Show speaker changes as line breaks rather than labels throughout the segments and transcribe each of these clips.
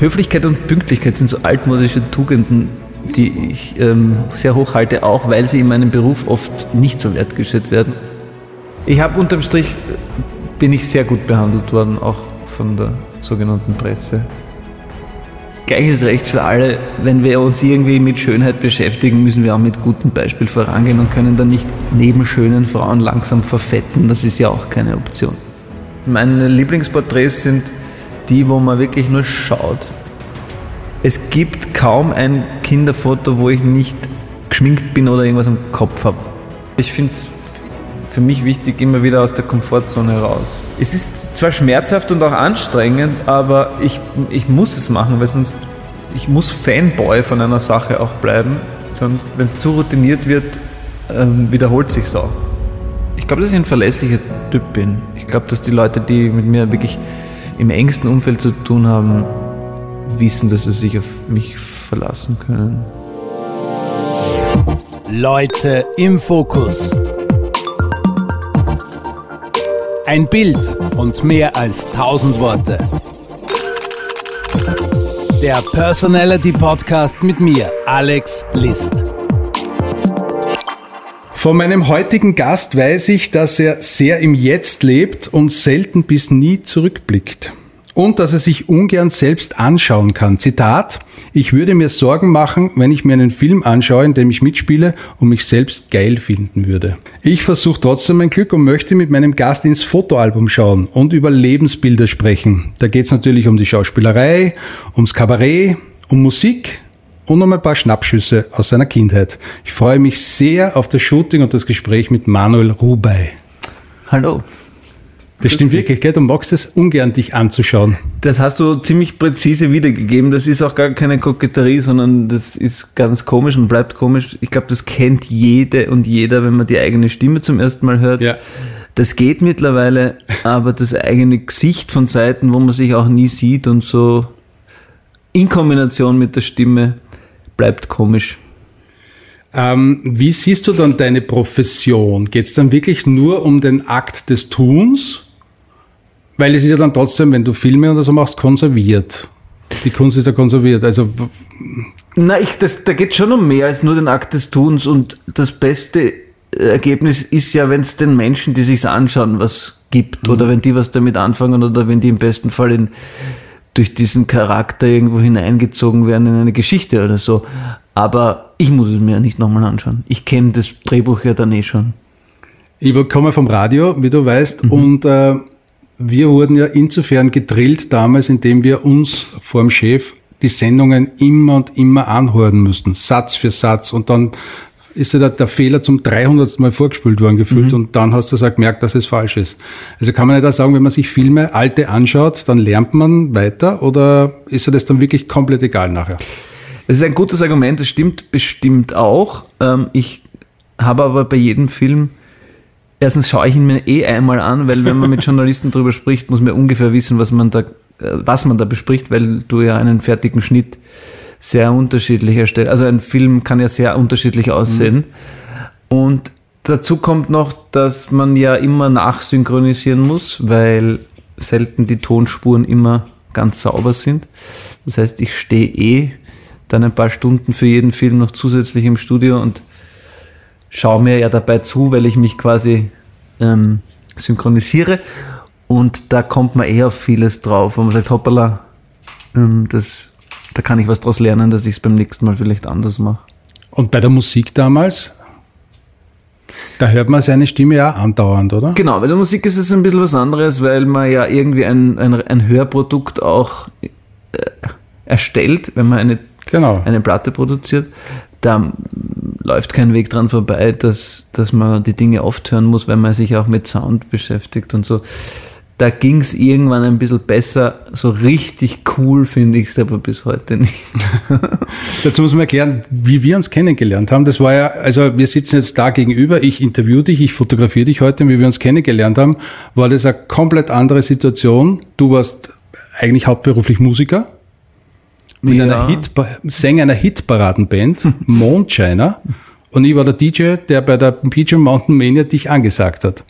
Höflichkeit und Pünktlichkeit sind so altmodische Tugenden, die ich ähm, sehr hoch halte, auch weil sie in meinem Beruf oft nicht so wertgeschätzt werden. Ich habe unterm Strich, bin ich sehr gut behandelt worden, auch von der sogenannten Presse. Gleiches Recht für alle, wenn wir uns irgendwie mit Schönheit beschäftigen, müssen wir auch mit gutem Beispiel vorangehen und können dann nicht neben schönen Frauen langsam verfetten. Das ist ja auch keine Option. Meine Lieblingsporträts sind die, wo man wirklich nur schaut. Es gibt kaum ein Kinderfoto, wo ich nicht geschminkt bin oder irgendwas am Kopf habe. Ich finde es für mich wichtig, immer wieder aus der Komfortzone heraus. Es ist zwar schmerzhaft und auch anstrengend, aber ich, ich muss es machen, weil sonst ich muss Fanboy von einer Sache auch bleiben. Sonst, wenn es zu routiniert wird, ähm, wiederholt sich auch. Ich glaube, dass ich ein verlässlicher Typ bin. Ich glaube, dass die Leute, die mit mir wirklich im engsten Umfeld zu tun haben, wissen, dass sie sich auf mich verlassen können.
Leute im Fokus. Ein Bild und mehr als tausend Worte. Der Personality Podcast mit mir, Alex List.
Von meinem heutigen Gast weiß ich, dass er sehr im Jetzt lebt und selten bis nie zurückblickt und dass er sich ungern selbst anschauen kann. Zitat, ich würde mir Sorgen machen, wenn ich mir einen Film anschaue, in dem ich mitspiele und mich selbst geil finden würde. Ich versuche trotzdem mein Glück und möchte mit meinem Gast ins Fotoalbum schauen und über Lebensbilder sprechen. Da geht es natürlich um die Schauspielerei, ums Kabarett, um Musik und um ein paar Schnappschüsse aus seiner Kindheit. Ich freue mich sehr auf das Shooting und das Gespräch mit Manuel Rubey.
Hallo.
Das stimmt wirklich, gell? Du magst es ungern, dich anzuschauen.
Das hast du ziemlich präzise wiedergegeben. Das ist auch gar keine Koketterie, sondern das ist ganz komisch und bleibt komisch. Ich glaube, das kennt jede und jeder, wenn man die eigene Stimme zum ersten Mal hört. Ja. Das geht mittlerweile, aber das eigene Gesicht von Seiten, wo man sich auch nie sieht und so in Kombination mit der Stimme bleibt komisch.
Ähm, wie siehst du dann deine Profession? Geht es dann wirklich nur um den Akt des Tuns? Weil es ist ja dann trotzdem, wenn du Filme oder so machst, konserviert. Die Kunst ist ja konserviert. Also
na, ich, das, da geht schon um mehr als nur den Akt des Tuns und das beste Ergebnis ist ja, wenn es den Menschen, die sich's anschauen, was gibt mhm. oder wenn die was damit anfangen oder wenn die im besten Fall in, durch diesen Charakter irgendwo hineingezogen werden in eine Geschichte oder so. Aber ich muss es mir ja nicht nochmal anschauen. Ich kenne das Drehbuch ja dann eh schon.
Ich komme vom Radio, wie du weißt, mhm. und äh, wir wurden ja insofern gedrillt damals, indem wir uns vor dem Chef die Sendungen immer und immer anhören mussten, Satz für Satz. Und dann ist ja der, Fehler zum 300. Mal vorgespült worden gefühlt mhm. und dann hast du also gemerkt, dass es falsch ist. Also kann man nicht auch sagen, wenn man sich Filme, alte anschaut, dann lernt man weiter oder ist dir das dann wirklich komplett egal nachher?
Es ist ein gutes Argument, das stimmt bestimmt auch. Ähm, ich habe aber bei jedem Film erstens schaue ich ihn mir eh einmal an, weil wenn man mit Journalisten darüber spricht, muss man ungefähr wissen, was man da, äh, was man da bespricht, weil du ja einen fertigen Schnitt sehr unterschiedlich erstellst. Also ein Film kann ja sehr unterschiedlich aussehen. Mhm. Und dazu kommt noch, dass man ja immer nachsynchronisieren muss, weil selten die Tonspuren immer ganz sauber sind. Das heißt, ich stehe eh dann ein paar Stunden für jeden Film noch zusätzlich im Studio und schaue mir ja dabei zu, weil ich mich quasi ähm, synchronisiere. Und da kommt man eher auf vieles drauf, wo man sagt, hoppala, ähm, das, da kann ich was draus lernen, dass ich es beim nächsten Mal vielleicht anders mache.
Und bei der Musik damals? Da hört man seine Stimme ja andauernd, oder?
Genau, bei der Musik ist es ein bisschen was anderes, weil man ja irgendwie ein, ein, ein Hörprodukt auch äh, erstellt, wenn man eine, genau. eine Platte produziert da läuft kein Weg dran vorbei, dass, dass man die Dinge oft hören muss, wenn man sich auch mit Sound beschäftigt und so. Da ging es irgendwann ein bisschen besser. So richtig cool finde ich es aber bis heute nicht.
Dazu muss man erklären, wie wir uns kennengelernt haben. Das war ja, also wir sitzen jetzt da gegenüber, ich interview dich, ich fotografiere dich heute, und wie wir uns kennengelernt haben, war das eine komplett andere Situation. Du warst eigentlich hauptberuflich Musiker mit ja. einer Hit, Sänger einer Hitparadenband, Mondshiner. Und ich war der DJ, der bei der PJ Mountain Mania dich angesagt hat.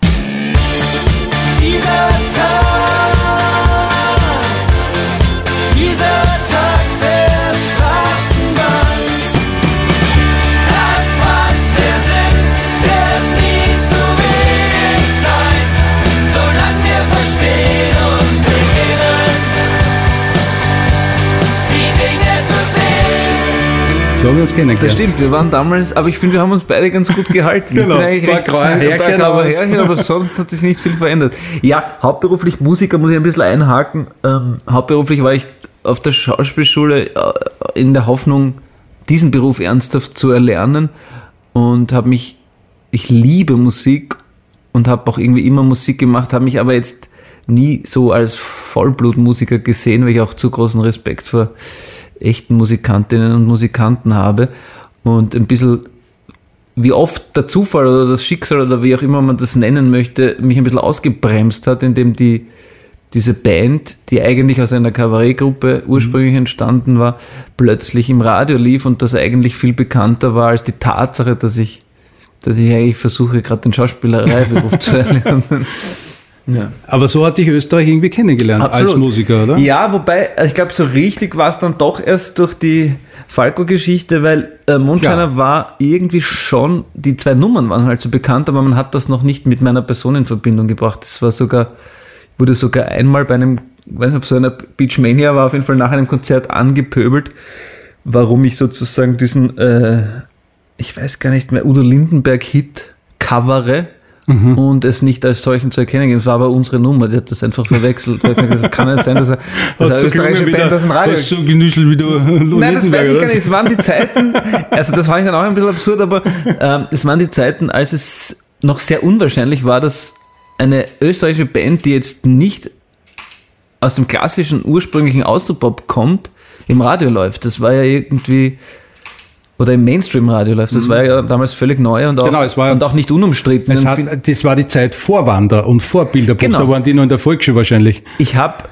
So haben wir uns kennengelernt.
Das stimmt, wir waren damals, aber ich finde, wir haben uns beide ganz gut gehalten.
Genau,
ich bin eigentlich
paar
recht paar graue
aber
Härchen, aber sonst hat sich nicht viel verändert. Ja, hauptberuflich Musiker muss ich ein bisschen einhaken. Ähm, hauptberuflich war ich auf der Schauspielschule äh, in der Hoffnung, diesen Beruf ernsthaft zu erlernen und habe mich, ich liebe Musik und habe auch irgendwie immer Musik gemacht, habe mich aber jetzt nie so als Vollblutmusiker gesehen, weil ich auch zu großen Respekt vor echten Musikantinnen und Musikanten habe und ein bisschen wie oft der Zufall oder das Schicksal oder wie auch immer man das nennen möchte, mich ein bisschen ausgebremst hat, indem die diese Band, die eigentlich aus einer Kabarettgruppe ursprünglich entstanden war, plötzlich im Radio lief und das eigentlich viel bekannter war als die Tatsache, dass ich, dass ich eigentlich versuche, gerade den Schauspielerei-Beruf zu erlernen. Ja.
Aber so hat dich Österreich irgendwie kennengelernt
Absolut.
als Musiker, oder?
Ja, wobei, äh, ich glaube, so richtig war es dann doch erst durch die Falco-Geschichte, weil äh, Mondscheiner
Klar.
war irgendwie schon, die zwei Nummern waren halt so bekannt, aber man hat das noch nicht mit meiner Person in Verbindung gebracht. Es war sogar, wurde sogar einmal bei einem, ich weiß nicht, ob so einer Beachmania war, auf jeden Fall nach einem Konzert angepöbelt, warum ich sozusagen diesen, äh, ich weiß gar nicht mehr, Udo Lindenberg-Hit covere und es nicht als solchen zu erkennen gibt. Es war aber unsere Nummer, die hat das einfach verwechselt. Das kann nicht sein, dass er, dass er österreichische Band aus dem Radio
hast so genüschelt wie du
Nein, das weiß ich gar nicht. Es waren die Zeiten, also das fand ich dann auch ein bisschen absurd, aber ähm, es waren die Zeiten, als es noch sehr unwahrscheinlich war, dass eine österreichische Band, die jetzt nicht aus dem klassischen ursprünglichen Austropop kommt, im Radio läuft. Das war ja irgendwie oder im Mainstream-Radio läuft. Das war ja damals völlig neu und auch,
Genau, war
und auch nicht unumstritten.
Hat, das war die Zeit vor Wander und vor Bilderbuch.
Genau.
Da waren die noch in der Volksschule wahrscheinlich.
Ich habe,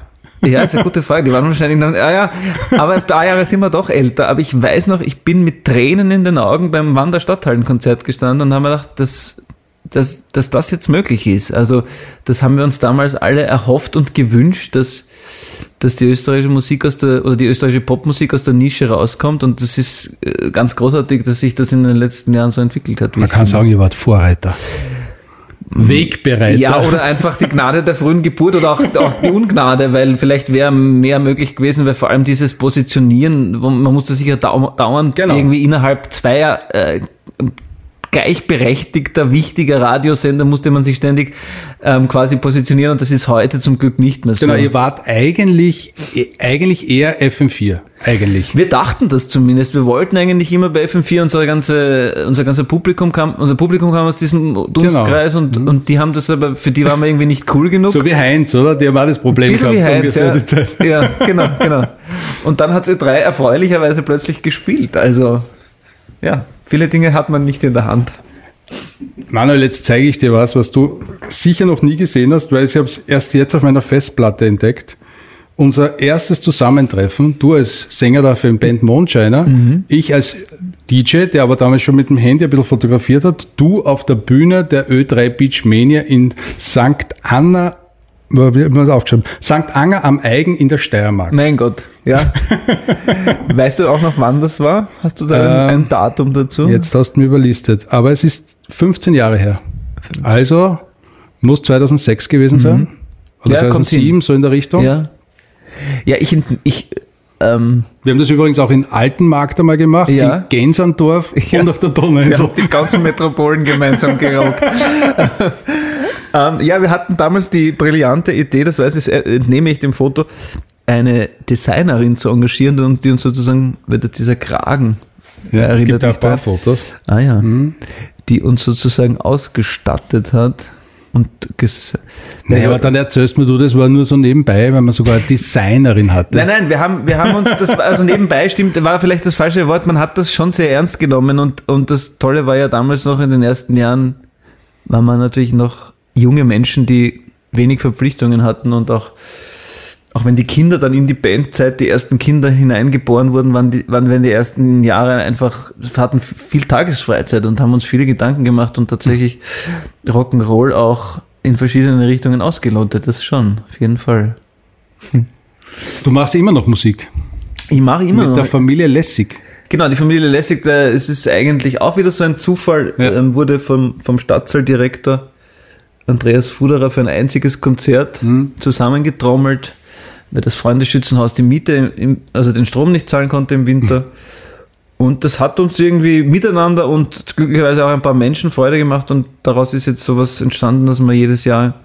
ja, ist eine gute Frage. Die waren wahrscheinlich noch, ja, ja, aber ein paar Jahre sind wir doch älter. Aber ich weiß noch, ich bin mit Tränen in den Augen beim Wander Stadthallenkonzert gestanden und habe mir gedacht, dass, dass, dass das jetzt möglich ist. Also, das haben wir uns damals alle erhofft und gewünscht, dass, dass die österreichische Musik aus der, oder die österreichische Popmusik aus der Nische rauskommt. Und das ist äh, ganz großartig, dass sich das in den letzten Jahren so entwickelt hat.
Man
ich
kann
finde.
sagen, ihr wart Vorreiter. Wegbereiter.
Ja, oder einfach die Gnade der frühen Geburt oder auch, auch die Ungnade, weil vielleicht wäre mehr möglich gewesen, weil vor allem dieses Positionieren, man musste sich ja dau dauernd
Genau.
irgendwie innerhalb zweier äh, gleichberechtigter, wichtiger Radiosender musste man sich ständig ähm, quasi positionieren und das ist heute zum Glück nicht mehr so.
Genau, ihr wart eigentlich, eh- eigentlich eher FM4. Eigentlich.
Wir dachten das zumindest. Wir wollten eigentlich immer bei FM4 unser ganze, unser ganzer Publikum kam, unser Publikum kam aus diesem Dunstkreis und, und die haben das aber, für die waren wir irgendwie nicht cool genug.
So wie Heinz, oder? Die haben auch das Problem
wie
gehabt.
Heinz,
ungefähr
ja.
die Zeit.
ja, genau, genau. Und dann hat Ö3 erfreulicherweise plötzlich gespielt. Also, ja, viele Dinge hat man nicht in der Hand.
Manuel, jetzt zeige ich dir was, was du sicher noch nie gesehen hast, weil ich habe es erst jetzt auf meiner Festplatte entdeckt. Unser erstes Zusammentreffen, du als Sänger der für Band Mondscheiner, ich als DJ, der aber damals schon mit dem Handy ein bisschen fotografiert hat, du auf der Bühne der Ö3 Beach Mania in St. Anna, wir das aufgeschrieben? St. Anger am Eigen in der Steiermark.
Mein Gott, ja. weißt du auch noch, wann das war? Hast du da ein,
Ähm,
ein Datum dazu?
Jetzt hast du mir überlistet. Aber es ist 15 Jahre her. Also muss 2006 gewesen sein. Oder
Ja, kommt
2007,
hin.
so in der Richtung.
Ja. Ja, ich, ich ähm,
Wir haben das übrigens auch in Altenmarkt einmal gemacht,
Ja.
in Gensandorf
Ja.
und auf der
Wir
Donauinsel.
haben die ganzen Metropolen gemeinsam gerockt. ähm, ja, wir hatten damals die brillante Idee, das weiß ich, äh, entnehme ich dem Foto, eine Designerin zu engagieren und die uns sozusagen, wird dieser Kragen
Ja, es gibt auch
mich
ein paar
da.
Fotos.
Ah ja, die uns sozusagen ausgestattet hat und
Naja, aber dann erzählst mir du, das war nur so nebenbei, weil man sogar eine Designerin hatte.
Nein, nein, wir haben, wir haben uns das, war- also nebenbei stimmt, war vielleicht das falsche Wort, man hat das schon sehr ernst genommen und, und das Tolle war ja damals noch in den ersten Jahren, war man natürlich noch junge Menschen, die wenig Verpflichtungen hatten und auch, auch wenn die Kinder dann in die Bandzeit, die ersten Kinder hineingeboren wurden, waren, die, waren wir in die ersten Jahre einfach, hatten viel Tagesfreizeit und haben uns viele Gedanken gemacht und tatsächlich Rock'n'Roll auch in verschiedene Richtungen ausgelotet, das schon, auf jeden Fall.
Du machst immer noch Musik.
Ich mache immer
Mit
noch.
der Familie Lessig.
Genau, die Familie Lessig, da, es ist eigentlich auch wieder so ein Zufall,
Ja.
ähm, wurde vom, vom Stadtsaal-Direktor Andreas Fuderer für ein einziges Konzert
Mhm.
zusammengetrommelt, weil das Freundesschützenhaus die Miete, im, also den Strom nicht zahlen konnte im Winter. Und das hat uns irgendwie miteinander und glücklicherweise auch ein paar Menschen Freude gemacht und daraus ist jetzt sowas entstanden, dass wir jedes Jahr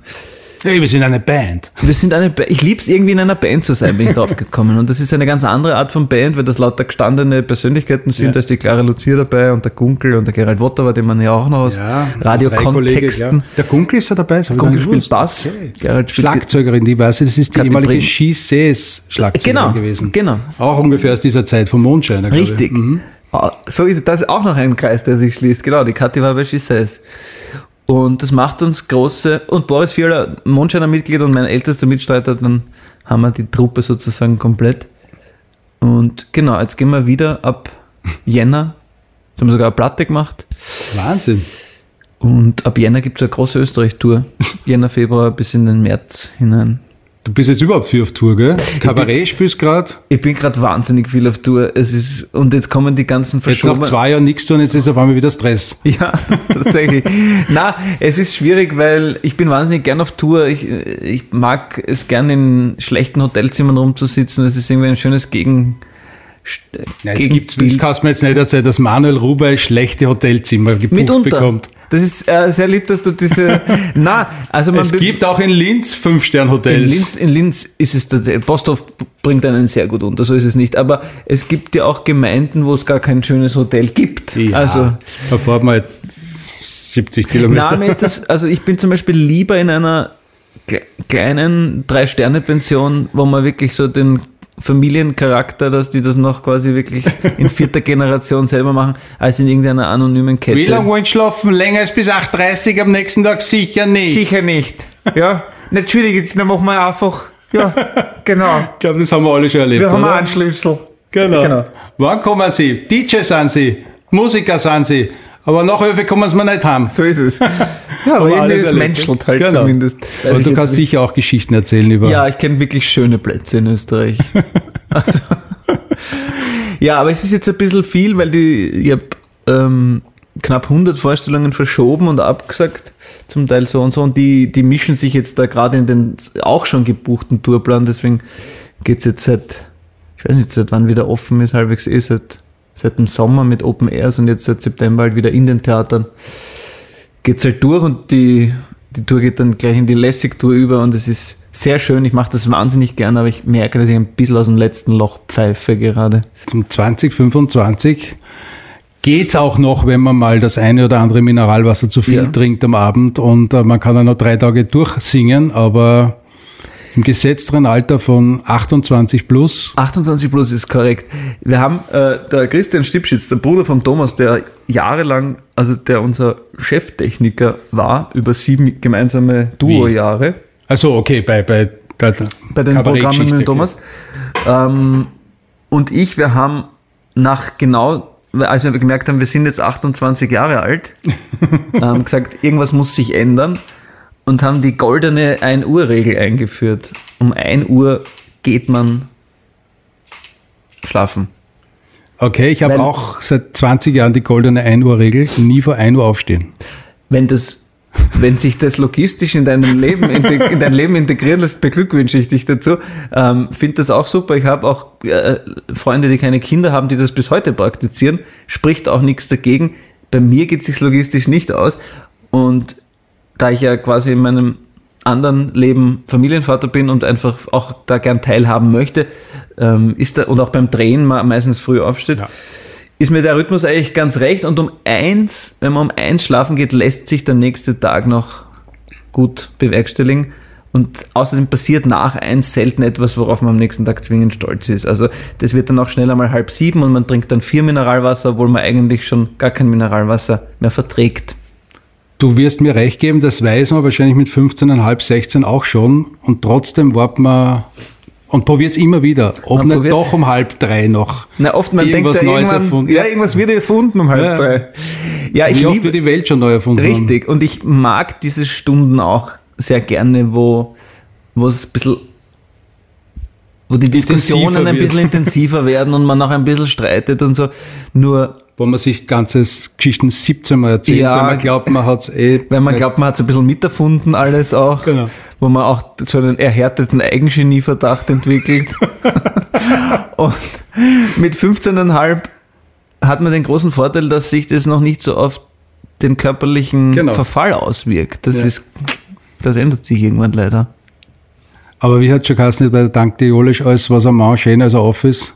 Hey, wir sind eine Band.
wir sind eine Ba- ich lieb's irgendwie in einer Band zu sein, bin ich drauf gekommen. Und das ist eine ganz andere Art von Band, weil das lauter gestandene Persönlichkeiten sind.
Ja.
Da ist die Clara Luzier dabei und der Gunkel und der Gerald Wotterer, den man ja auch noch aus
Kollegen,
Radiokontexten.
ja. Der Gunkel ist ja dabei. ich
Gunkel spielt Bass,
Okay.
Gerald spielt
Schlagzeugerin, die weiß das ist die
Kathi
ehemalige. She-Says Schlagzeugerin
Genau,
gewesen.
genau.
Auch ungefähr aus dieser Zeit vom ich.
Richtig.
Mhm.
Ah, So ist das ist auch noch ein Kreis, der sich schließt. Genau, die Kathi war bei She Says. Und das macht uns große, und Boris Viola, Mondscheiner Mitglied und mein ältester Mitstreiter, dann haben wir die Truppe sozusagen komplett. Und genau, jetzt gehen wir wieder ab Jänner. Jetzt haben wir sogar eine Platte gemacht.
Wahnsinn.
Und ab Jänner gibt es eine große Österreich-Tour. Jänner, Februar bis in den März hinein.
Du bist jetzt überhaupt viel auf Tour, gell? Kabarett spielst gerade.
Ich bin gerade wahnsinnig viel auf Tour. Es ist, und jetzt kommen die ganzen
Jetzt nach
verschobenen...
zwei Jahren nichts tun, jetzt ist auf einmal wieder Stress.
Ja, tatsächlich. Na, es ist schwierig, weil ich bin wahnsinnig gern auf Tour. Ich, ich mag es gern in schlechten Hotelzimmern rumzusitzen. Das ist irgendwie ein schönes Gegen.
Ja, jetzt gibt's, das kannst du mir jetzt nicht erzählen, dass Manuel Rubai schlechte Hotelzimmer gebucht
Mitunter.
bekommt.
Das ist äh, sehr lieb, dass du diese. Na, also man
Es gibt auch in Linz
in
Fünf-Stern-Hotels.
Linz, in Linz ist es der Posthof bringt einen sehr gut unter, so ist es nicht. Aber es gibt ja auch Gemeinden, wo es gar kein schönes Hotel gibt.
Ja,
Also
da fährt man halt 70 Kilometer.
Na, mir ist das, also ich bin zum Beispiel lieber in einer kle- kleinen Drei-Sterne-Pension, wo man wirklich so den Familiencharakter, dass die das noch quasi wirklich in vierter Generation selber machen, als in irgendeiner anonymen Kette.
Wie lange wollen Sie schlafen? Länger als bis 8.30 am nächsten Tag? Sicher nicht.
Sicher nicht. Ja, natürlich, jetzt dann machen wir einfach. Ja, genau.
Ich glaube, das haben wir alle schon erlebt,
Wir haben
oder?
einen Schlüssel.
Genau.
Genau.
Wann kommen Sie? DJ sind Sie, Musiker sind Sie, aber nach Öfe kommen Sie mir nicht haben.
So ist es. Ja, aber
Aber
irgendwie es
erlebt,
menschelt halt
Genau.
zumindest.
Und
Also
du kannst sicher auch Geschichten erzählen über.
Ja, ich kenne wirklich schöne Plätze in Österreich. also, ja, aber es ist jetzt ein bisschen viel, weil die, ich habe ähm, knapp 100 Vorstellungen verschoben und abgesagt, zum Teil so und so. Und die, die mischen sich jetzt da gerade in den auch schon gebuchten Tourplan. Deswegen geht's jetzt seit, ich weiß nicht, seit wann wieder offen ist, halbwegs eh seit, seit dem Sommer mit Open Airs und jetzt seit September halt wieder in den Theatern geht's halt durch und die, die Tour geht dann gleich in die Lässig-Tour über und es ist sehr schön. Ich mache das wahnsinnig gern, aber ich merke, dass ich ein bisschen aus dem letzten Loch pfeife gerade.
Zum 2025 geht's auch noch, wenn man mal das eine oder andere Mineralwasser zu viel
Ja.
trinkt am Abend und äh, man kann dann noch drei Tage durchsingen, aber im gesetzteren Alter von 28 plus
28 plus ist korrekt. Wir haben äh, der Christian Stipschitz, der Bruder von Thomas, der jahrelang, also der unser Cheftechniker war, über sieben gemeinsame Duo-Jahre.
Also okay, bei, bei, der
bei den Programmen mit Thomas. Ähm, und ich, wir haben nach genau, als wir gemerkt haben, wir sind jetzt 28 Jahre alt, ähm, gesagt, irgendwas muss sich ändern und haben die goldene 1 Uhr Regel eingeführt. Um 1 Uhr geht man schlafen.
Okay, ich habe auch seit 20 Jahren die goldene 1 Uhr Regel, nie vor 1 Uhr aufstehen.
Wenn das wenn sich das logistisch in deinem Leben in dein Leben integrieren lässt, beglückwünsche ich dich dazu. Ähm, Finde das auch super. Ich habe auch äh, Freunde, die keine Kinder haben, die das bis heute praktizieren. Spricht auch nichts dagegen. Bei mir geht es sich logistisch nicht aus. Und da ich ja quasi in meinem anderen Leben Familienvater bin und einfach auch da gern teilhaben möchte, ähm, ist da, und auch beim Drehen meistens früh aufsteht,
Ja.
ist mir der Rhythmus eigentlich ganz recht. Und um eins, wenn man um eins schlafen geht, lässt sich der nächste Tag noch gut bewerkstelligen. Und außerdem passiert nach eins selten etwas, worauf man am nächsten Tag zwingend stolz ist. Also das wird dann auch schnell einmal halb sieben und man trinkt dann vier Mineralwasser, obwohl man eigentlich schon gar kein Mineralwasser mehr verträgt.
Du wirst mir recht geben, das weiß man wahrscheinlich mit 15,5, 16 auch schon und trotzdem wartet man und probiert es immer wieder, ob
Man
nicht doch um halb drei noch.
Na, oft man
Irgendwas
denkt
Neues erfunden.
ja, irgendwas wird erfunden um halb
Ja.
drei. Ja, ich
Wie oft
liebe,
wir die Welt schon neu erfunden haben.
Richtig, und ich mag diese Stunden auch sehr gerne, wo, wo es ein bisschen, wo die Diskussionen
Intensiver
ein
wird.
bisschen intensiver werden und man auch ein bisschen streitet und so. Nur,
Wo man sich ganzes Geschichten 17 Mal erzählt,
Ja.
weil man glaubt, man hat es eh.
wenn man glaubt, man hat es ein bisschen miterfunden, alles auch,
Genau.
wo man auch so einen erhärteten Eigengenieverdacht entwickelt. und mit 15,5 hat man den großen Vorteil, dass sich das noch nicht so auf den körperlichen
Genau.
Verfall auswirkt. Das
Ja.
ist, das ändert sich irgendwann leider.
Aber wie hat schon geheißen, bei der Dank Diolisch, alles was ein Mann schön als er auf ist?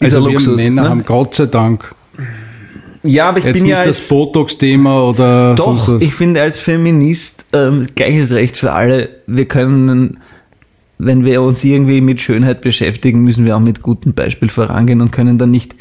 Ein
wir
Luxus,
Männer
ne?
haben Gott sei Dank
Ja, aber ich
jetzt
bin
nicht
ja
das
als,
Botox-Thema oder
Doch, ich finde als Feminist ähm, gleiches Recht für alle. Wir können, wenn wir uns irgendwie mit Schönheit beschäftigen, müssen wir auch mit gutem Beispiel vorangehen und können dann nicht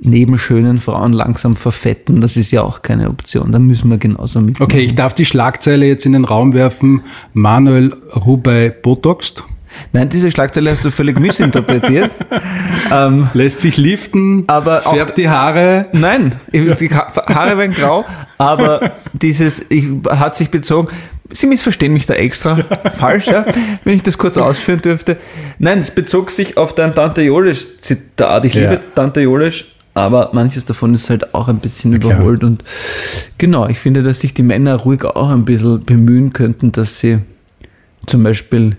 neben schönen Frauen langsam verfetten. Das ist ja auch keine Option. Da müssen wir genauso mit.
Okay, ich darf die Schlagzeile jetzt in den Raum werfen. Manuel Rubey botoxt.
Nein, diese Schlagzeile hast du völlig missinterpretiert. ähm,
Lässt sich liften,
Aber auch-
färbt die Haare.
Nein, die Ha- Haare werden grau, aber dieses ich, hat sich bezogen. Sie missverstehen mich da extra falsch, ja? wenn ich das kurz ausführen dürfte. Nein, es bezog sich auf dein Tante Jolisch-Zitat. Ich
Ja.
liebe Tante Jolisch, aber manches davon ist halt auch ein bisschen
klar.
überholt. Und genau, ich finde, dass sich die Männer ruhig auch ein bisschen bemühen könnten, dass sie zum Beispiel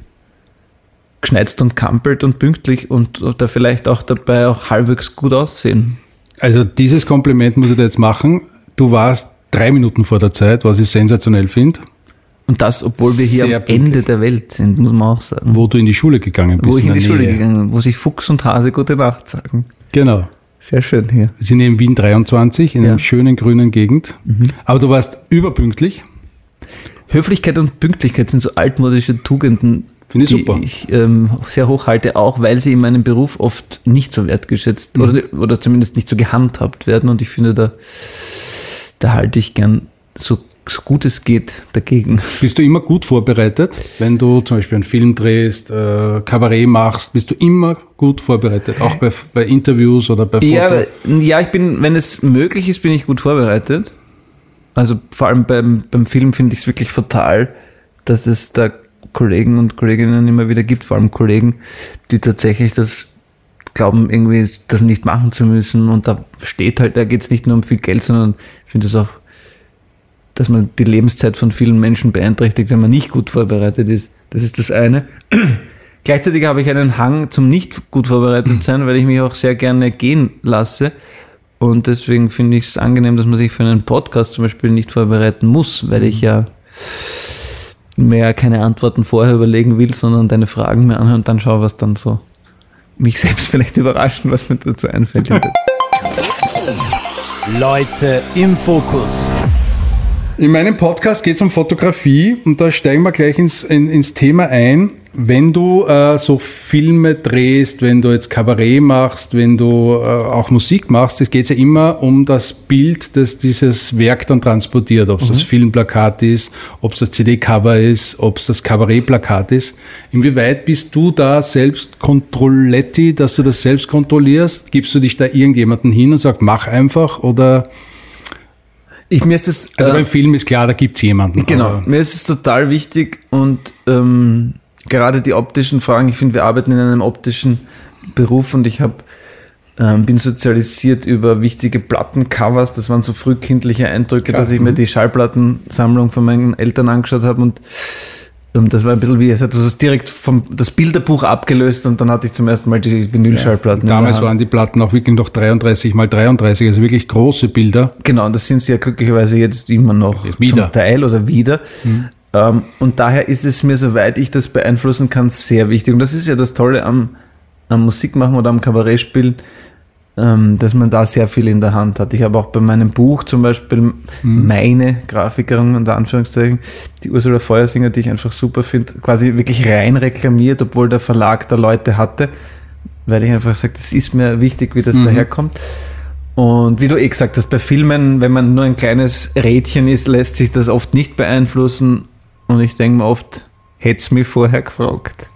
geschneizt und kampelt und pünktlich und da vielleicht auch dabei auch halbwegs gut aussehen.
Also dieses Kompliment muss ich dir jetzt machen. Du warst drei Minuten vor der Zeit, was ich sensationell finde,
Und das, obwohl wir hier
Sehr
am Ende der Welt sind, muss man auch sagen.
wo du in die Schule gegangen bist.
Wo ich in die
der
Schule
Nähe.
gegangen bin, wo sich Fuchs und Hase gute Nacht sagen.
Genau.
Sehr schön hier.
Wir sind in Wien 23, in
Ja.
einer schönen grünen Gegend. Aber du warst überpünktlich.
Höflichkeit und Pünktlichkeit sind so altmodische Tugenden,
Finde ich
die
super.
ich ähm, sehr hoch halte, auch weil sie in meinem Beruf oft nicht so wertgeschätzt
Mhm.
oder, oder zumindest nicht so gehandhabt werden. Und ich finde, da, da halte ich gern so, so gut es geht dagegen.
Bist du immer gut vorbereitet? Wenn du zum Beispiel einen Film drehst, äh, Kabarett machst, bist du immer gut vorbereitet? Auch bei, bei Interviews oder bei Fotos?
Ja, ja, ich bin, wenn es möglich ist, bin ich gut vorbereitet. Also vor allem beim, beim Film finde ich es wirklich fatal, dass es da Kollegen und Kolleginnen immer wieder gibt, vor allem Kollegen, die tatsächlich das glauben, irgendwie das nicht machen zu müssen. Und da steht halt, da geht es nicht nur um viel Geld, sondern ich finde es auch, dass man die Lebenszeit von vielen Menschen beeinträchtigt, wenn man nicht gut vorbereitet ist. Das ist das eine. Gleichzeitig habe ich einen Hang zum nicht gut vorbereitet sein, weil ich mich auch sehr gerne gehen lasse. Und deswegen finde ich es angenehm, dass man sich für einen Podcast zum Beispiel nicht vorbereiten muss, weil ich ja mir keine Antworten vorher überlegen will, sondern deine Fragen mir anhören und dann schaue, was dann so mich selbst vielleicht überraschen, was mir dazu einfällt.
Leute im Fokus.
In meinem Podcast geht es um Fotografie und da steigen wir gleich ins, in, ins Thema ein. Wenn du äh, so Filme drehst, wenn du jetzt Kabarett machst, wenn du äh, auch Musik machst, es geht ja immer um das Bild, das dieses Werk dann transportiert. Ob es das Filmplakat ist, ob es das CD-Cover ist, ob es das Kabarettplakat ist. Inwieweit bist du da selbst Kontrolletti, dass du das selbst kontrollierst? Gibst du dich da irgendjemanden hin und sagst, mach einfach oder...
Ich, mir ist das,
Also
äh,
beim Film ist klar, da gibt's jemanden.
Genau,
aber-
mir ist es total wichtig und ähm, gerade die optischen Fragen, ich finde, wir arbeiten in einem optischen Beruf und ich habe ähm, bin sozialisiert über wichtige Plattencovers, das waren so frühkindliche Eindrücke,
Klar,
dass ich mir die Schallplattensammlung von meinen Eltern angeschaut habe und ähm, das war ein bisschen wie, es hat das direkt vom das Bilderbuch abgelöst und dann hatte ich zum ersten Mal die Vinylschallplatten. in der
Damals waren die Platten auch wirklich noch 33 mal 33, also wirklich große Bilder.
Genau, und das sind sie ja glücklicherweise jetzt immer noch
Wieder.
zum Teil oder wieder. Ähm, und daher ist es mir, soweit ich das beeinflussen kann, sehr wichtig. Und das ist ja das Tolle am, am Musikmachen oder am Kabarettspielen, ähm, dass man da sehr viel in der Hand hat. Ich habe auch bei meinem Buch zum Beispiel meine Grafikerin, unter Anführungszeichen, die Ursula Feuersinger, die ich einfach super finde, quasi wirklich rein reklamiert, obwohl der Verlag da Leute hatte, weil ich einfach sage, das ist mir wichtig, wie das daherkommt. Und wie du eh gesagt hast, bei Filmen, wenn man nur ein kleines Rädchen ist, lässt sich das oft nicht beeinflussen. Und ich denke mir oft, hätte es mich vorher gefragt.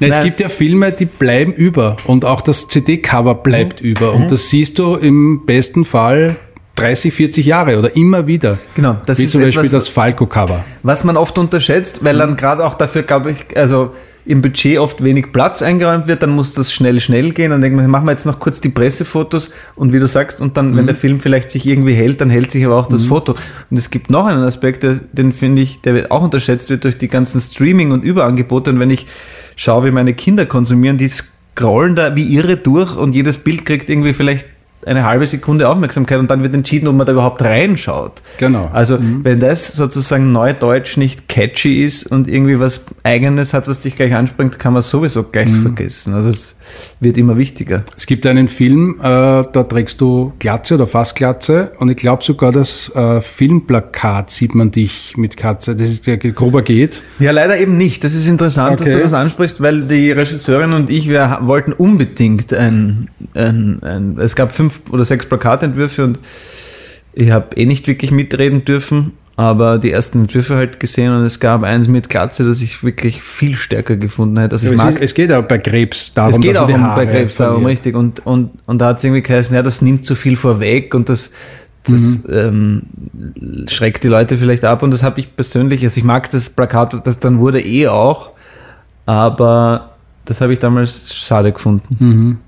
Es
Nein.
gibt ja Filme, die bleiben über und auch das CD-Cover bleibt über und das siehst du im besten Fall 30, 40 Jahre oder immer wieder.
Genau, das
Wie
ist
zum Beispiel
etwas,
das Falco-Cover.
was man oft unterschätzt, weil dann gerade auch dafür, glaube ich, also im Budget oft wenig Platz eingeräumt wird, dann muss das schnell, schnell gehen. Dann denkt man, machen wir jetzt noch kurz die Pressefotos und wie du sagst, und dann, wenn der Film vielleicht sich irgendwie hält, dann hält sich aber auch das Foto. Und es gibt noch einen Aspekt, der, den finde ich, der auch unterschätzt wird durch die ganzen Streaming- und Überangebote. Und wenn ich schaue, wie meine Kinder konsumieren, die scrollen da wie irre durch und jedes Bild kriegt irgendwie vielleicht eine halbe Sekunde Aufmerksamkeit und dann wird entschieden, ob man da überhaupt reinschaut.
Genau.
Also wenn das sozusagen Neudeutsch nicht catchy ist und irgendwie was Eigenes hat, was dich gleich anspringt, kann man sowieso gleich vergessen. Also es wird immer wichtiger.
Es gibt einen Film, äh, da trägst du Glatze oder fast Glatze und ich glaube sogar das äh, Filmplakat sieht man dich mit Katze. Das ist der grober geht.
Ja, leider eben nicht. Das ist interessant, dass
Okay.
du das ansprichst, weil die Regisseurin und ich, wir wollten unbedingt ein, ein, ein es gab fünf oder sechs Plakatentwürfe und ich habe eh nicht wirklich mitreden dürfen, aber die ersten Entwürfe halt gesehen und es gab eins mit Glatze, das ich wirklich viel stärker gefunden hätte. Also ich
es,
mag
es geht ja bei Krebs darum,
es geht auch um, bei Krebs darum, richtig. Und, und, und da hat es irgendwie geheißen, ja, das nimmt zu viel vorweg und das, das ähm, schreckt die Leute vielleicht ab. Und das habe ich persönlich, also ich mag das Plakat, das dann wurde eh auch, aber das habe ich damals schade gefunden.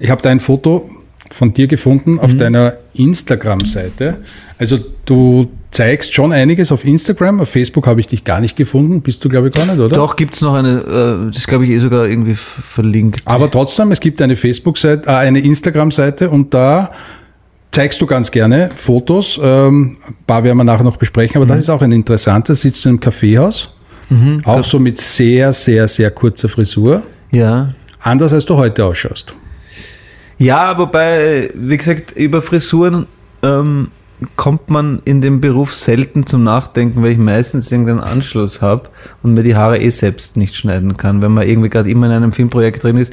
Ich habe da ein Foto von dir gefunden auf deiner Instagram-Seite. Also du zeigst schon einiges auf Instagram. Auf Facebook habe ich dich gar nicht gefunden. Bist du, glaube ich, gar nicht, oder?
Doch gibt's noch eine, äh, das glaube ich eh sogar irgendwie verlinkt.
Aber trotzdem, es gibt eine Facebook-Seite, äh, eine Instagram-Seite und da zeigst du ganz gerne Fotos. Ähm, ein paar werden wir nachher noch besprechen, aber das ist auch ein interessantes. Sitzt du im Kaffeehaus, auch so mit sehr, sehr, sehr kurzer Frisur.
Ja.
Anders als du heute ausschaust.
Ja, wobei, wie gesagt, über Frisuren ähm, kommt man in dem Beruf selten zum Nachdenken, weil ich meistens irgendeinen Anschluss habe und mir die Haare eh selbst nicht schneiden kann, wenn man irgendwie gerade immer in einem Filmprojekt drin ist.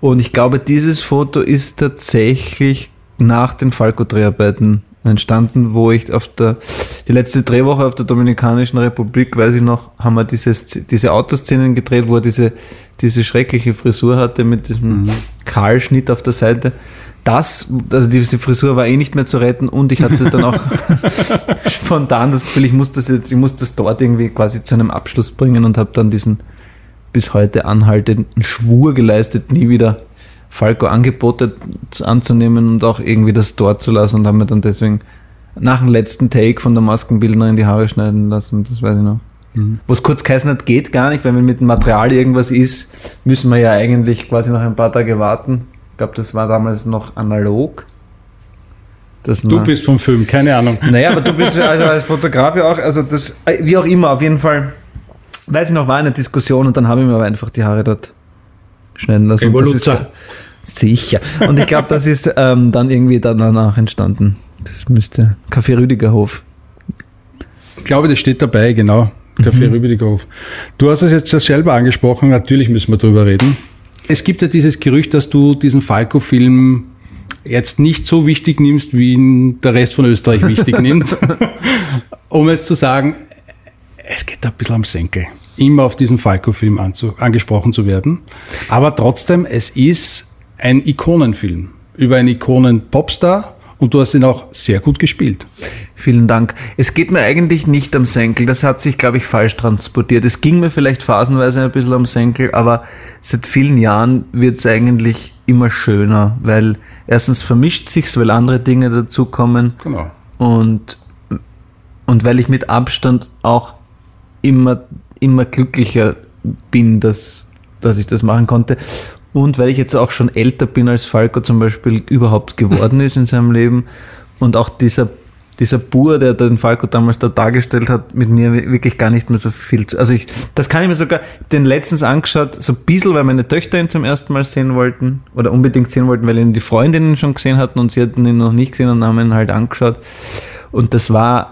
Und ich glaube, dieses Foto ist tatsächlich nach den Falco-Dreharbeiten entstanden, wo ich auf der, die letzte Drehwoche auf der Dominikanischen Republik, weiß ich noch, haben wir diese, Sz- diese Autoszenen gedreht, wo er diese, diese schreckliche Frisur hatte mit diesem Kahlschnitt auf der Seite. Das, also diese Frisur war eh nicht mehr zu retten und ich hatte dann auch spontan das Gefühl, ich muss das jetzt, ich muss das dort irgendwie quasi zu einem Abschluss bringen und habe dann diesen bis heute anhaltenden Schwur geleistet, nie wieder Falco Angebote anzunehmen und auch irgendwie das dort zu lassen und haben mir dann deswegen nach dem letzten Take von der Maskenbildnerin die Haare schneiden lassen, das weiß ich noch. Wo es kurz geheißen hat, geht gar nicht, weil wenn mit dem Material irgendwas ist, müssen wir ja eigentlich quasi noch ein paar Tage warten. Ich glaube, das war damals noch analog.
Du bist vom Film, keine Ahnung.
naja, aber du bist also als Fotograf ja auch, also das, wie auch immer, auf jeden Fall, weiß ich noch, war eine Diskussion und dann habe ich mir aber einfach die Haare dort schneiden lassen.
Evoluzer.
sicher. Und ich glaube, das ist ähm, dann irgendwie danach entstanden. Das müsste Café Rüdigerhof.
Ich glaube, das steht dabei, genau. Café
Mhm.
Rübidighof. Du hast es jetzt selber angesprochen, natürlich müssen wir drüber reden. Es gibt ja dieses Gerücht, dass du diesen Falco-Film jetzt nicht so wichtig nimmst, wie ihn der Rest von Österreich wichtig nimmt. um es zu sagen, es geht da ein bisschen am Senkel, immer auf diesen Falco-Film angesprochen zu werden. Aber trotzdem, es ist ein Ikonenfilm über einen Ikonen-Popstar und du hast ihn auch sehr gut gespielt.
Vielen Dank. Es geht mir eigentlich nicht am Senkel. Das hat sich, glaube ich, falsch transportiert. Es ging mir vielleicht phasenweise ein bisschen am Senkel, aber seit vielen Jahren wird es eigentlich immer schöner, weil erstens vermischt sich's, weil andere Dinge dazukommen
Genau.
und, und weil ich mit Abstand auch immer, immer glücklicher bin, dass, dass ich das machen konnte. Und weil ich jetzt auch schon älter bin, als Falco zum Beispiel überhaupt geworden ist in seinem Leben. Und auch dieser, dieser Bur, der den Falco damals da dargestellt hat, mit mir wirklich gar nicht mehr so viel zu. Also ich, das kann ich mir sogar den letztens angeschaut, so ein bisschen, weil meine Töchter ihn zum ersten Mal sehen wollten oder unbedingt sehen wollten, weil ihn die Freundinnen schon gesehen hatten und sie hatten ihn noch nicht gesehen und haben ihn halt angeschaut. Und das war,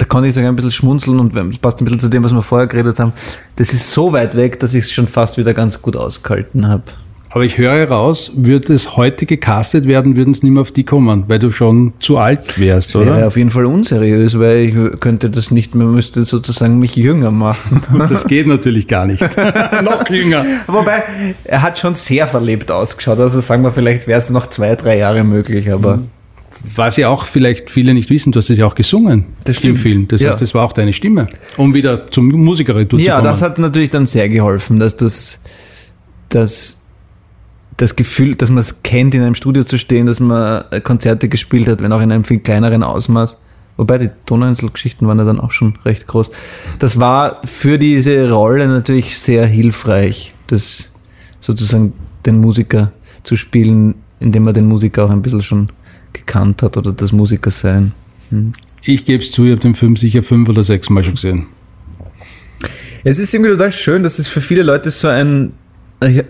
da konnte ich sogar ein bisschen schmunzeln und das passt ein bisschen zu dem, was wir vorher geredet haben. Das ist so weit weg, dass ich es schon fast wieder ganz gut ausgehalten habe.
Aber ich höre raus, würde es heute gecastet werden, würden es nicht mehr auf die kommen, weil du schon zu alt wärst, oder?
auf jeden Fall unseriös, weil ich könnte das nicht mehr, müsste sozusagen mich jünger machen.
Das geht natürlich gar nicht. Noch jünger.
Wobei, er hat schon sehr verlebt ausgeschaut. Also sagen wir, vielleicht wäre es noch zwei, drei Jahre möglich, aber
Was ja auch vielleicht viele nicht wissen, du hast es ja auch gesungen
Das
im
stimmt.
Film. Das
Ja.
heißt, das war auch deine Stimme, um wieder zum Musikerretour zu
ja,
kommen.
das hat natürlich dann sehr geholfen, dass das, das, das Gefühl, dass man es kennt, in einem Studio zu stehen, dass man äh, Konzerte gespielt hat, wenn auch in einem viel kleineren Ausmaß. Wobei die Donauinsel-Geschichten waren ja dann auch schon recht groß. Das war für diese Rolle natürlich sehr hilfreich, das sozusagen den Musiker zu spielen, indem man den Musiker auch ein bisschen schon gekannt hat oder das Musiker sein. Hm.
Ich gebe es zu, ich habe den Film sicher fünf oder sechs Mal schon gesehen.
Es ist irgendwie total schön, dass es für viele Leute so ein, ein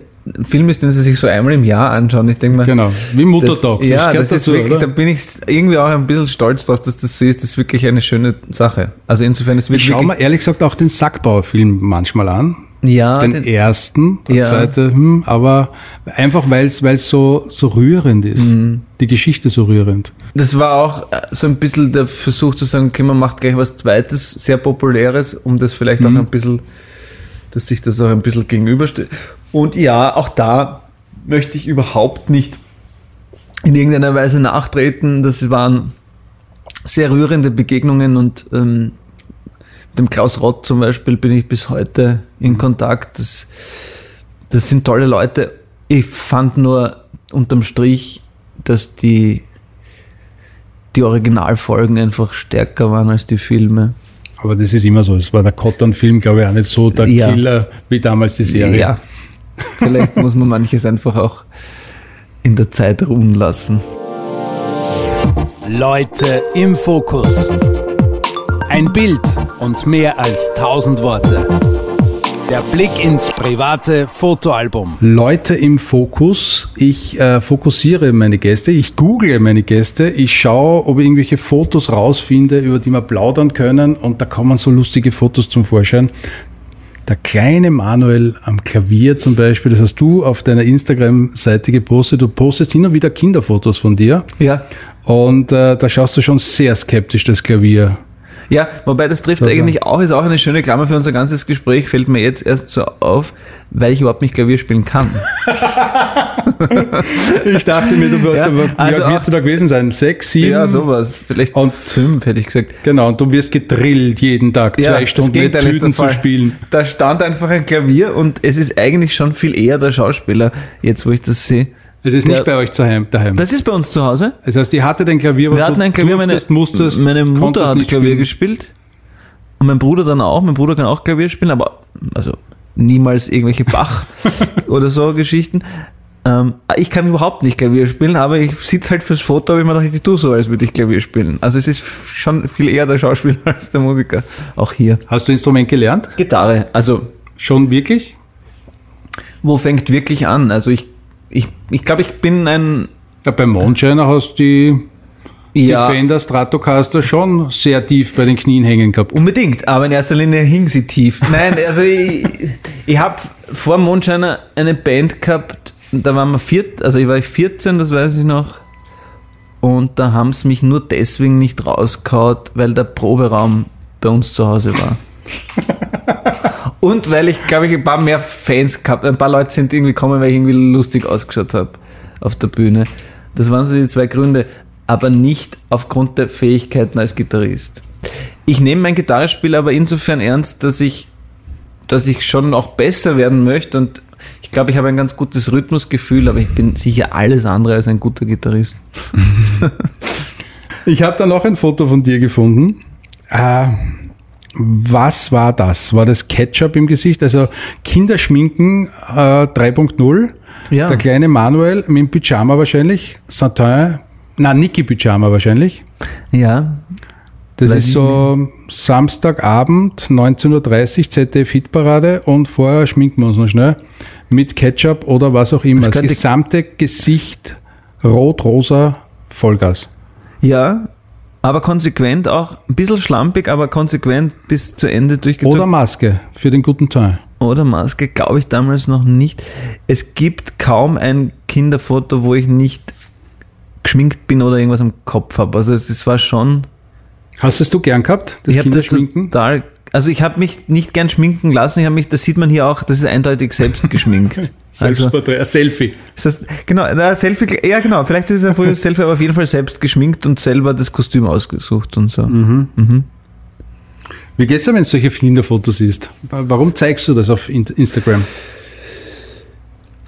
Film ist, den sie sich so einmal im Jahr anschauen. Ich denke mal,
Genau, wie Muttertag.
das, ja, das ist
dazu,
wirklich,
oder?
da bin ich irgendwie auch ein bisschen stolz drauf, dass das so ist. Das ist wirklich eine schöne Sache. Also insofern, es wird
Ich schaue
wirklich,
mir ehrlich gesagt auch den Sackbauer-Film manchmal an.
Ja,
den,
den,
ersten, der
Ja.
zweite, hm, aber einfach weil es so, so rührend ist.
Mhm.
Die Geschichte so rührend.
das war auch äh, so ein bisschen der Versuch zu sagen, okay, man macht gleich was Zweites, sehr Populäres, um das vielleicht
Mhm.
auch ein bisschen, dass sich das auch ein bisschen gegenübersteht. Und ja, auch da möchte ich überhaupt nicht in irgendeiner Weise nachtreten. Das waren sehr rührende Begegnungen und ähm, dem Klaus Rott zum Beispiel bin ich bis heute in Kontakt. Das, das sind tolle Leute. Ich fand nur unterm Strich, dass die, die Originalfolgen einfach stärker waren als die Filme.
Aber das ist immer so. Es war der Cotton-Film, glaube ich, auch nicht so der
Ja.
Killer wie damals die Serie.
Ja, vielleicht muss man manches einfach auch in der Zeit ruhen lassen.
Leute im Fokus. Ein Bild und mehr als tausend Worte. Der Blick ins private Fotoalbum.
Leute im Fokus. Ich äh, fokussiere meine Gäste, ich google meine Gäste, ich schaue, ob ich irgendwelche Fotos rausfinde, über die wir plaudern können und da kommen so lustige Fotos zum Vorschein. Der kleine Manuel am Klavier zum Beispiel, das hast du auf deiner Instagram-Seite gepostet. Du postest hin und wieder Kinderfotos von dir
Ja.
und äh, da schaust du schon sehr skeptisch das Klavier.
Ja, wobei das trifft
Also-
eigentlich auch, ist auch eine schöne Klammer für unser ganzes Gespräch, fällt mir jetzt erst so auf, weil ich überhaupt nicht Klavier spielen kann.
Ich dachte mir, du wirst,
Ja,
aber,
also
wirst du da gewesen sein? Sechs, sieben?
Ja, sowas. Vielleicht
Und-
fünf, hätte ich gesagt.
Genau, und du wirst gedrillt jeden Tag,
Ja,
zwei
das
Stunden
ist
Tüten zu spielen.
Da stand einfach ein Klavier und es ist eigentlich schon viel eher der Schauspieler, jetzt wo ich das sehe.
Es ist
Der-
nicht bei euch daheim. daheim.
Das ist bei uns zu Hause.
Das heißt, die hatte dein Klavier, aber
Wir hatten
du
ein Klavier, meine,
durftest, musstest,
meine Mutter hat Klavier
spielen.
gespielt. Und mein Bruder dann auch. Mein Bruder kann auch Klavier spielen, aber also niemals irgendwelche Bach oder so Geschichten. Ähm, ich kann überhaupt nicht Klavier spielen, aber ich sitze halt fürs Foto, aber ich mir dachte, ich tue so, als würde ich Klavier spielen. Also es ist schon viel eher der Schauspieler als der Musiker. Auch hier.
Hast du Instrument gelernt?
Gitarre, also
Schon wirklich?
wo fängt wirklich an? Also ich, ich, ich glaube, ich bin ein
Ja, beim Mondscheiner hast du die,
ja,
die Fender Stratocaster schon sehr tief bei den Knien hängen gehabt.
Unbedingt, aber in erster Linie hing sie tief. Nein, also ich, ich habe vor Mondscheiner eine Band gehabt, da waren wir viert, also ich war 14, das weiß ich noch. Und da haben sie mich nur deswegen nicht rausgehaut, weil der Proberaum bei uns zu Hause war. Und weil ich, glaube ich, ein paar mehr Fans gehabt, ein paar Leute sind irgendwie gekommen, weil ich irgendwie lustig ausgeschaut habe auf der Bühne. Das waren so die zwei Gründe, aber nicht aufgrund der Fähigkeiten als Gitarrist. Ich nehme mein Gitarrespiel aber insofern ernst, dass ich, dass ich schon auch besser werden möchte und ich glaube, ich habe ein ganz gutes Rhythmusgefühl, aber ich bin sicher alles andere als ein guter Gitarrist.
Ich habe da noch ein Foto von dir gefunden. Äh, was war das? War das Ketchup im Gesicht? Also Kinderschminken äh, 3.0.
Ja.
Der kleine Manuel mit dem Pyjama wahrscheinlich. Satin. Na, Niki Pyjama wahrscheinlich.
Ja,
Das ist so Samstagabend, 19.30 Uhr, ZDF Hitparade und vorher schminken wir uns noch schnell mit Ketchup oder was auch immer.
Das
Das gesamte Gesicht rot-rosa Vollgas.
ja, aber konsequent auch, ein bisschen schlampig, aber konsequent bis zu Ende durchgezogen.
Oder Maske für den guten Teil.
Oder Maske glaube ich damals noch nicht. Es gibt kaum ein Kinderfoto, wo ich nicht geschminkt bin oder irgendwas am Kopf habe. Also es war schon.
Hast es du gern gehabt, das
ich habe das total. Also ich habe mich nicht gern schminken lassen. Ich habe mich, das sieht man hier auch, das ist eindeutig selbst geschminkt. also
Selbstporträt, ein Selfie.
das heißt, genau, na, Selfie, ja genau, vielleicht ist es ein frühes Selfie, aber auf jeden Fall selbst geschminkt und selber das Kostüm ausgesucht und so. Mhm.
Wie geht's dir, wenn du solche Kinderfotos siehst? Warum zeigst du das auf In- Instagram?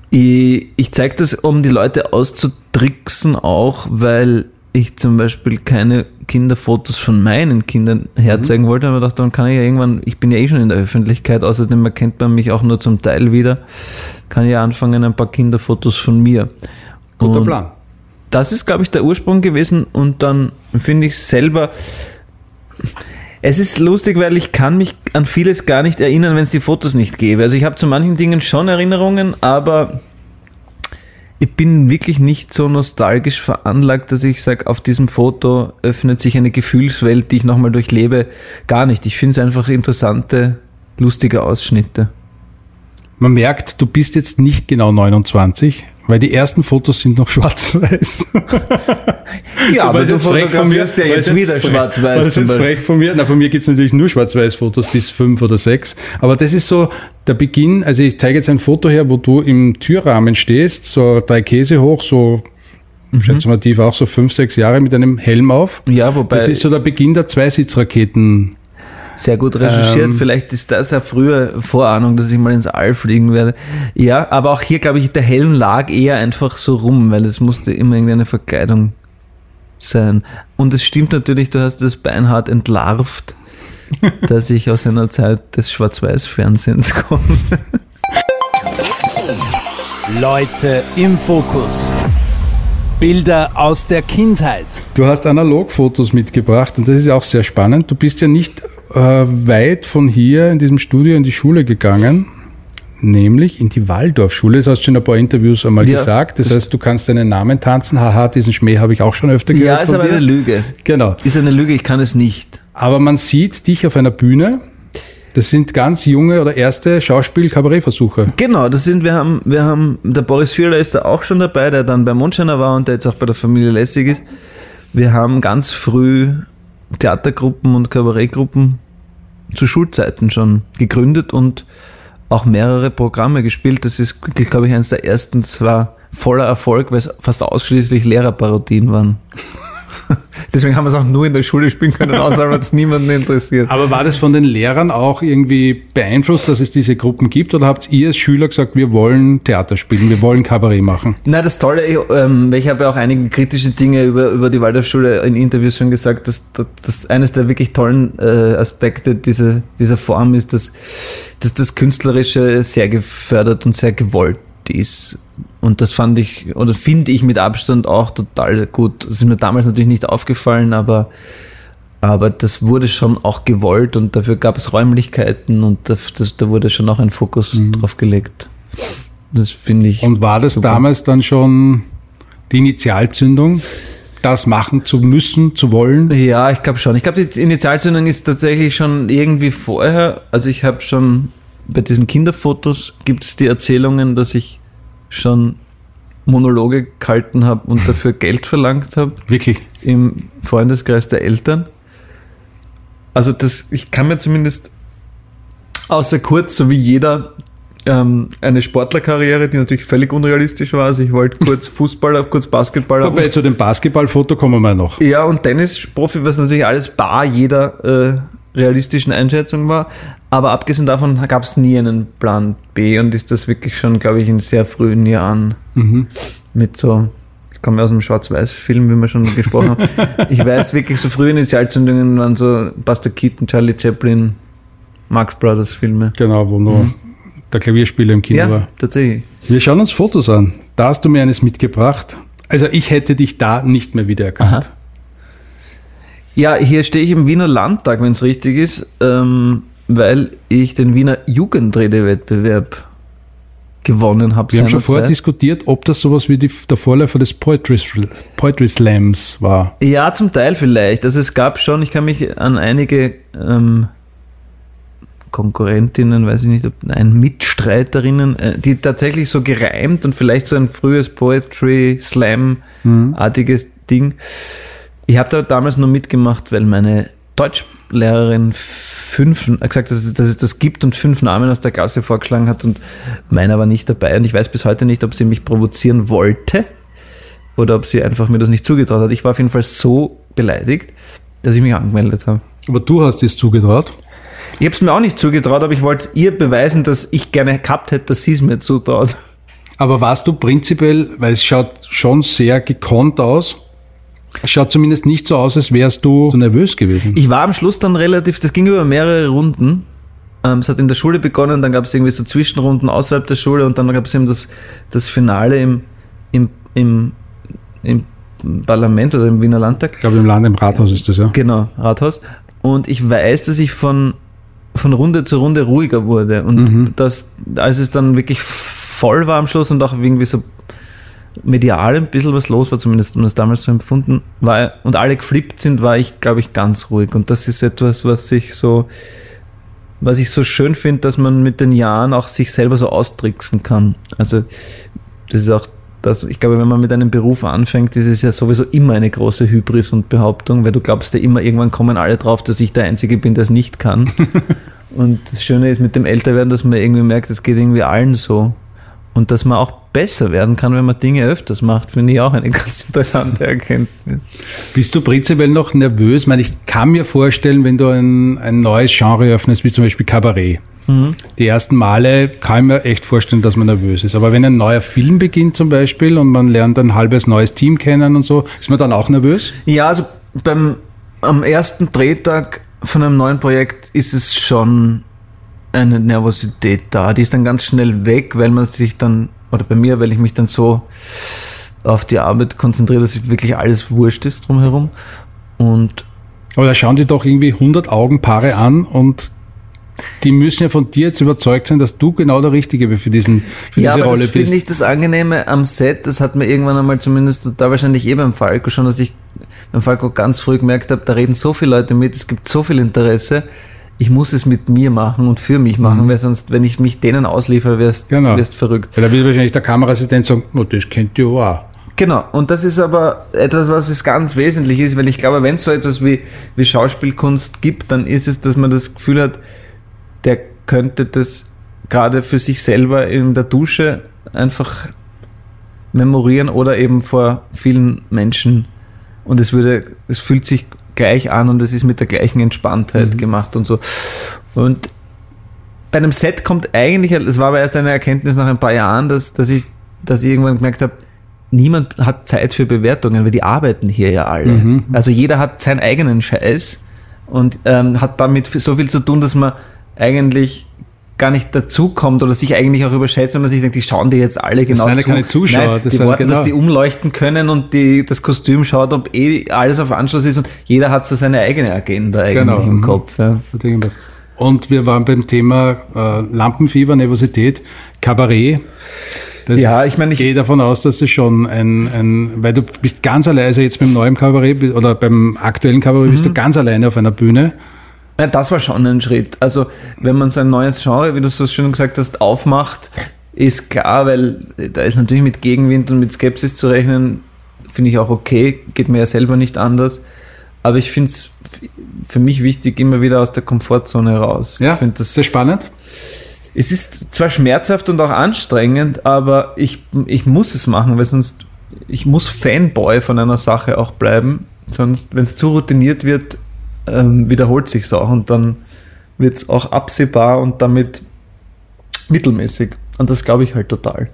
Ich, ich zeige das, um die Leute auszutricksen, auch weil ich zum Beispiel keine Kinderfotos von meinen Kindern herzeigen wollte, aber dachte, dann kann ich ja irgendwann, ich bin ja eh schon in der Öffentlichkeit, außerdem erkennt man mich auch nur zum Teil wieder, kann ich ja anfangen, ein paar Kinderfotos von mir.
Guter
Und
Plan.
das ist, glaube ich, der Ursprung gewesen und dann finde ich selber, es ist lustig, weil ich kann mich an vieles gar nicht erinnern, wenn es die Fotos nicht gäbe. Also ich habe zu manchen Dingen schon Erinnerungen, aber ich bin wirklich nicht so nostalgisch veranlagt, dass ich sage, auf diesem Foto öffnet sich eine Gefühlswelt, die ich nochmal durchlebe. Gar nicht. Ich finde es einfach interessante, lustige Ausschnitte.
Man merkt, du bist jetzt nicht genau 29, weil die ersten Fotos sind noch schwarz-weiß.
ja, aber du fotografierst ja jetzt wieder schwarz-weiß.
Das ist jetzt frech von mir. Na, von mir gibt es natürlich nur schwarz-weiß-Fotos bis fünf oder sechs. Aber das ist so der Beginn. Also ich zeige jetzt ein Foto her, wo du im Türrahmen stehst, so drei Käse hoch, so mhm. schätze mal tief auch so fünf, sechs Jahre mit einem Helm auf.
Ja, wobei.
Das ist so der Beginn der Zweisitzraketen.
Sehr gut recherchiert. Ähm, Vielleicht ist das ja früher Vorahnung, dass ich mal ins All fliegen werde. Ja, aber auch hier, glaube ich, der Helm lag eher einfach so rum, weil es musste immer irgendeine Verkleidung sein. Und es stimmt natürlich, du hast das beinhart entlarvt, dass ich aus einer Zeit des Schwarz-Weiß-Fernsehens komme.
Leute im Fokus. Bilder aus der Kindheit.
Du hast Analogfotos mitgebracht und das ist auch sehr spannend. Du bist ja nicht äh, weit von hier in diesem Studio in die Schule gegangen, nämlich in die Waldorfschule. Das hast du schon in ein paar Interviews einmal ja, gesagt. Das, heißt, du kannst deinen Namen tanzen. Haha, diesen Schmäh habe ich auch schon öfter gehört.
Ja, ist aber dir. eine Lüge.
Genau.
Ist eine Lüge, ich kann es nicht.
Aber man sieht dich auf einer Bühne. Das sind ganz junge oder erste Schauspiel-Kabarettversuche.
Genau, das sind, wir haben, wir haben, der Boris Vierler ist da auch schon dabei, der dann bei Mondscheiner war und der jetzt auch bei der Familie Lässig ist. Wir haben ganz früh Theatergruppen und Kabarettgruppen zu Schulzeiten schon gegründet und auch mehrere Programme gespielt. Das ist, glaube ich, eines der ersten. Das war voller Erfolg, weil es fast ausschließlich Lehrerparodien waren. Deswegen haben wir es auch nur in der Schule spielen können, außer weil es niemanden interessiert.
Aber war das von den Lehrern auch irgendwie beeinflusst, dass es diese Gruppen gibt? Oder habt ihr als Schüler gesagt, wir wollen Theater spielen, wir wollen Kabarett machen?
Na, das Tolle, ich, ähm, ich habe ja auch einige kritische Dinge über, über die Waldorfschule in Interviews schon gesagt, dass, dass eines der wirklich tollen äh, Aspekte dieser, dieser Form ist, dass, dass das Künstlerische sehr gefördert und sehr gewollt ist. Und das fand ich, oder finde ich mit Abstand auch total gut. Das ist mir damals natürlich nicht aufgefallen, aber, aber das wurde schon auch gewollt und dafür gab es Räumlichkeiten und da, das, da wurde schon auch ein Fokus mhm. drauf gelegt. Das finde ich.
Und war das super. damals dann schon die Initialzündung? das machen zu müssen, zu wollen?
Ja, ich glaube schon. Ich glaube, die Initialzündung ist tatsächlich schon irgendwie vorher. Also ich habe schon bei diesen Kinderfotos gibt es die Erzählungen, dass ich schon Monologe gehalten habe und dafür Geld verlangt habe.
Wirklich?
Im Freundeskreis der Eltern. Also das, ich kann mir zumindest außer kurz, so wie jeder, ähm, eine Sportlerkarriere, die natürlich völlig unrealistisch war. Also ich wollte kurz Fußballer, kurz Basketballer.
Wobei zu dem Basketballfoto kommen wir noch.
Ja, und Tennisprofi, was natürlich alles bar jeder äh, realistischen Einschätzung war. Aber abgesehen davon gab es nie einen Plan B und ist das wirklich schon, glaube ich, in sehr frühen Jahren mhm. mit so, ich komme aus einem Schwarz-Weiß-Film, wie wir schon gesprochen haben. Ich weiß wirklich, so frühe Initialzündungen waren so Buster Keaton, Charlie Chaplin, Marx Brothers Filme.
Genau, wo nur mhm. der Klavierspieler im Kino ja, war.
tatsächlich.
Wir schauen uns Fotos an. Da hast du mir eines mitgebracht. Also ich hätte dich da nicht mehr wiedererkannt. Aha.
Ja, hier stehe ich im Wiener Landtag, wenn es richtig ist, ähm, weil ich den Wiener Jugendredewettbewerb gewonnen habe.
Wir haben schon vorher diskutiert, ob das sowas wie die, der Vorläufer des Poetry, Poetry Slams war.
Ja, zum Teil vielleicht. Also es gab schon, ich kann mich an einige ähm, Konkurrentinnen, weiß ich nicht, ob ein Mitstreiterinnen, äh, die tatsächlich so gereimt und vielleicht so ein frühes Poetry Slam-artiges mhm. Ding ich habe da damals nur mitgemacht, weil meine Deutschlehrerin fünf gesagt hat, dass es das gibt und fünf Namen aus der Klasse vorgeschlagen hat und meiner war nicht dabei. Und ich weiß bis heute nicht, ob sie mich provozieren wollte oder ob sie einfach mir das nicht zugetraut hat. Ich war auf jeden Fall so beleidigt, dass ich mich angemeldet habe.
Aber du hast es zugetraut?
Ich habe es mir auch nicht zugetraut, aber ich wollte ihr beweisen, dass ich gerne gehabt hätte, dass sie es mir zutraut.
Aber warst du prinzipiell, weil es schaut schon sehr gekonnt aus, Schaut zumindest nicht so aus, als wärst du so nervös gewesen.
Ich war am Schluss dann relativ, das ging über mehrere Runden. Ähm, es hat in der Schule begonnen, dann gab es irgendwie so Zwischenrunden außerhalb der Schule und dann gab es eben das, das Finale im, im, im, im Parlament oder im Wiener Landtag.
Ich glaube, im Land, im Rathaus ist das, ja.
Genau, Rathaus. Und ich weiß, dass ich von, von Runde zu Runde ruhiger wurde. Und
Mhm.
dass, als es dann wirklich voll war am Schluss und auch irgendwie so medial ein bisschen was los war, zumindest wir das damals so empfunden, war, und alle geflippt sind, war ich, glaube ich, ganz ruhig. Und das ist etwas, was ich so, was ich so schön finde, dass man mit den Jahren auch sich selber so austricksen kann. Also, das ist auch das, ich glaube, wenn man mit einem Beruf anfängt, ist es ja sowieso immer eine große Hybris und Behauptung, weil du glaubst ja immer, irgendwann kommen alle drauf, dass ich der Einzige bin, der es nicht kann. und das Schöne ist mit dem Älterwerden, dass man irgendwie merkt, es geht irgendwie allen so. Und dass man auch besser werden kann, wenn man Dinge öfters macht, finde ich auch eine ganz interessante Erkenntnis.
Bist du prinzipiell noch nervös? Ich meine, ich kann mir vorstellen, wenn du ein, ein neues Genre öffnest, wie zum Beispiel Kabarett. Die ersten Male kann ich mir echt vorstellen, dass man nervös ist. Aber wenn ein neuer Film beginnt zum Beispiel und man lernt ein halbes neues Team kennen und so, ist man dann auch nervös?
Ja, also beim am ersten Drehtag von einem neuen Projekt ist es schon eine Nervosität da. Die ist dann ganz schnell weg, weil man sich dann, oder bei mir, weil ich mich dann so auf die Arbeit konzentriere, dass wirklich alles wurscht ist drumherum. Und
Aber da schauen die doch irgendwie 100 Augenpaare an und die müssen ja von dir jetzt überzeugt sein, dass du genau der Richtige für, diesen, für
ja,
diese Rolle
das finde
bist.
ich das Angenehme am Set, das hat mir irgendwann einmal zumindest da wahrscheinlich eh beim Falco schon, dass ich beim Falco ganz früh gemerkt habe, da reden so viele Leute mit, es gibt so viel Interesse, ich muss es mit mir machen und für mich machen, weil sonst, wenn ich mich denen ausliefere, wirst
Mhm. Genau.
wirst verrückt.
Weil da wird wahrscheinlich der Kameraassistent sagen, oh, das kennt ihr auch.
Genau, und das ist aber etwas, was es ganz wesentlich ist, weil ich glaube, wenn es so etwas wie, wie Schauspielkunst gibt, dann ist es, dass man das Gefühl hat, der könnte das gerade für sich selber in der Dusche einfach memorieren oder eben vor vielen Menschen und es würde, es fühlt sich gleich an und es ist mit der gleichen Entspanntheit gemacht und so. Und bei einem Set kommt eigentlich, es war aber erst eine Erkenntnis nach ein paar Jahren, dass, dass ich, dass ich irgendwann gemerkt habe, niemand hat Zeit für Bewertungen, weil die arbeiten hier ja alle. Also jeder hat seinen eigenen Scheiß und ähm, hat damit so viel zu tun, dass man eigentlich gar nicht dazukommt oder sich eigentlich auch überschätzt, sondern sich denkt, die schauen die jetzt alle genau
sind ja
zu.
keine Zuschauer,
Nein,
das
die
sind
warten,
genau-
dass die umleuchten können und die, das Kostüm schaut, ob eh alles auf Anschluss ist und jeder hat so seine eigene Agenda eigentlich
Genau,
im
mhm.
Kopf. Ja.
Und wir waren beim Thema äh, Lampenfieber, Nervosität, Kabarett. Das
Ja, ich meine, ich-
gehe davon aus, dass es schon ein, ein, weil du bist ganz alleine, also jetzt beim neuen Kabarett oder beim aktuellen Kabarett bist
Mhm.
du ganz alleine auf einer Bühne.
Ja, das war schon ein Schritt. Also, wenn man so ein neues Genre, wie du so schön gesagt hast, aufmacht, ist klar, weil da ist natürlich mit Gegenwind und mit Skepsis zu rechnen, finde ich auch okay, geht mir ja selber nicht anders. Aber ich finde es für mich wichtig, immer wieder aus der Komfortzone raus.
Ja,
ich finde das
sehr spannend.
es ist zwar schmerzhaft und auch anstrengend, aber ich, ich muss es machen, weil sonst, ich muss Fanboy von einer Sache auch bleiben. Sonst, wenn es zu routiniert wird, ähm, wiederholt sich auch und dann wird es auch absehbar und damit mittelmäßig. Und das glaube ich halt total.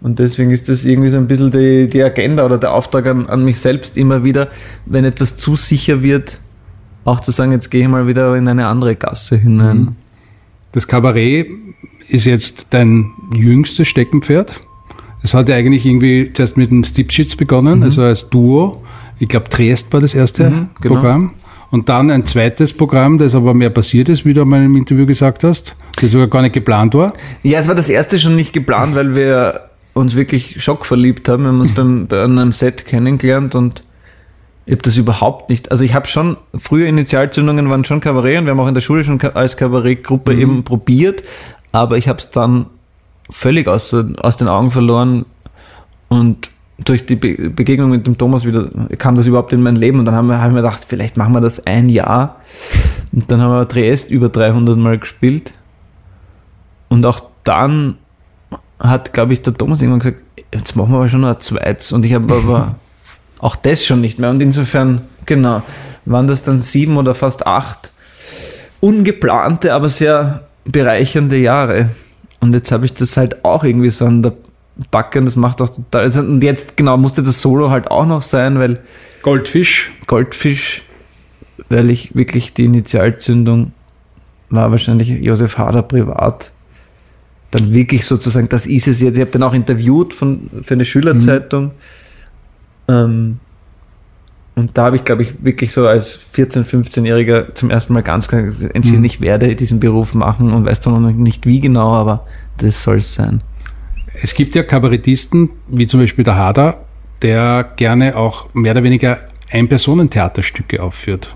Und deswegen ist das irgendwie so ein bisschen die, die Agenda oder der Auftrag an, an mich selbst immer wieder, wenn etwas zu sicher wird, auch zu sagen, jetzt gehe ich mal wieder in eine andere Gasse hinein.
Das Kabarett ist jetzt dein jüngstes Steckenpferd. Es hat ja eigentlich irgendwie zuerst mit dem Stipschitz begonnen, also als Duo. Ich glaube, Triest war das erste
Mhm, genau.
Programm. Und dann ein zweites Programm, das aber mehr passiert ist, wie du mal im Interview gesagt hast, das sogar gar nicht geplant war.
Ja, es war das erste schon nicht geplant, weil wir uns wirklich schockverliebt haben. Wir haben uns beim, bei einem Set kennengelernt und ich habe das überhaupt nicht. Also ich habe schon, frühe Initialzündungen waren schon Kabarett und wir haben auch in der Schule schon als Kabarettgruppe eben probiert, aber ich habe es dann völlig aus, aus den Augen verloren und durch die Be Begegnung mit dem Thomas wieder kam das überhaupt in mein Leben und dann haben wir, haben wir gedacht, vielleicht machen wir das ein Jahr und dann haben wir Triest über 300 Mal gespielt und auch dann hat, glaube ich, der Thomas irgendwann gesagt, jetzt machen wir aber schon noch ein zweites. Und ich habe aber auch das schon nicht mehr. Und insofern, genau, waren das dann sieben oder fast acht ungeplante, aber sehr bereichernde Jahre. Und jetzt habe ich das halt auch irgendwie so an der Backe und das macht auch total. Und jetzt, genau, musste das Solo halt auch noch sein, weil
Goldfisch.
Goldfisch, weil ich wirklich die Initialzündung war wahrscheinlich Josef Hader privat. Dann wirklich sozusagen, das ist es jetzt. Ich habe den auch interviewt von, für eine Schülerzeitung. Ähm, Und da habe ich, glaube ich, wirklich so als 14-, 15-Jähriger zum ersten Mal ganz klar entschieden,
Mhm.
ich werde diesen Beruf machen und weiß zwar noch nicht wie genau, aber das soll es sein.
Es gibt ja Kabarettisten, wie zum Beispiel der Hader, der gerne auch mehr oder weniger Ein-Personen-Theaterstücke aufführt.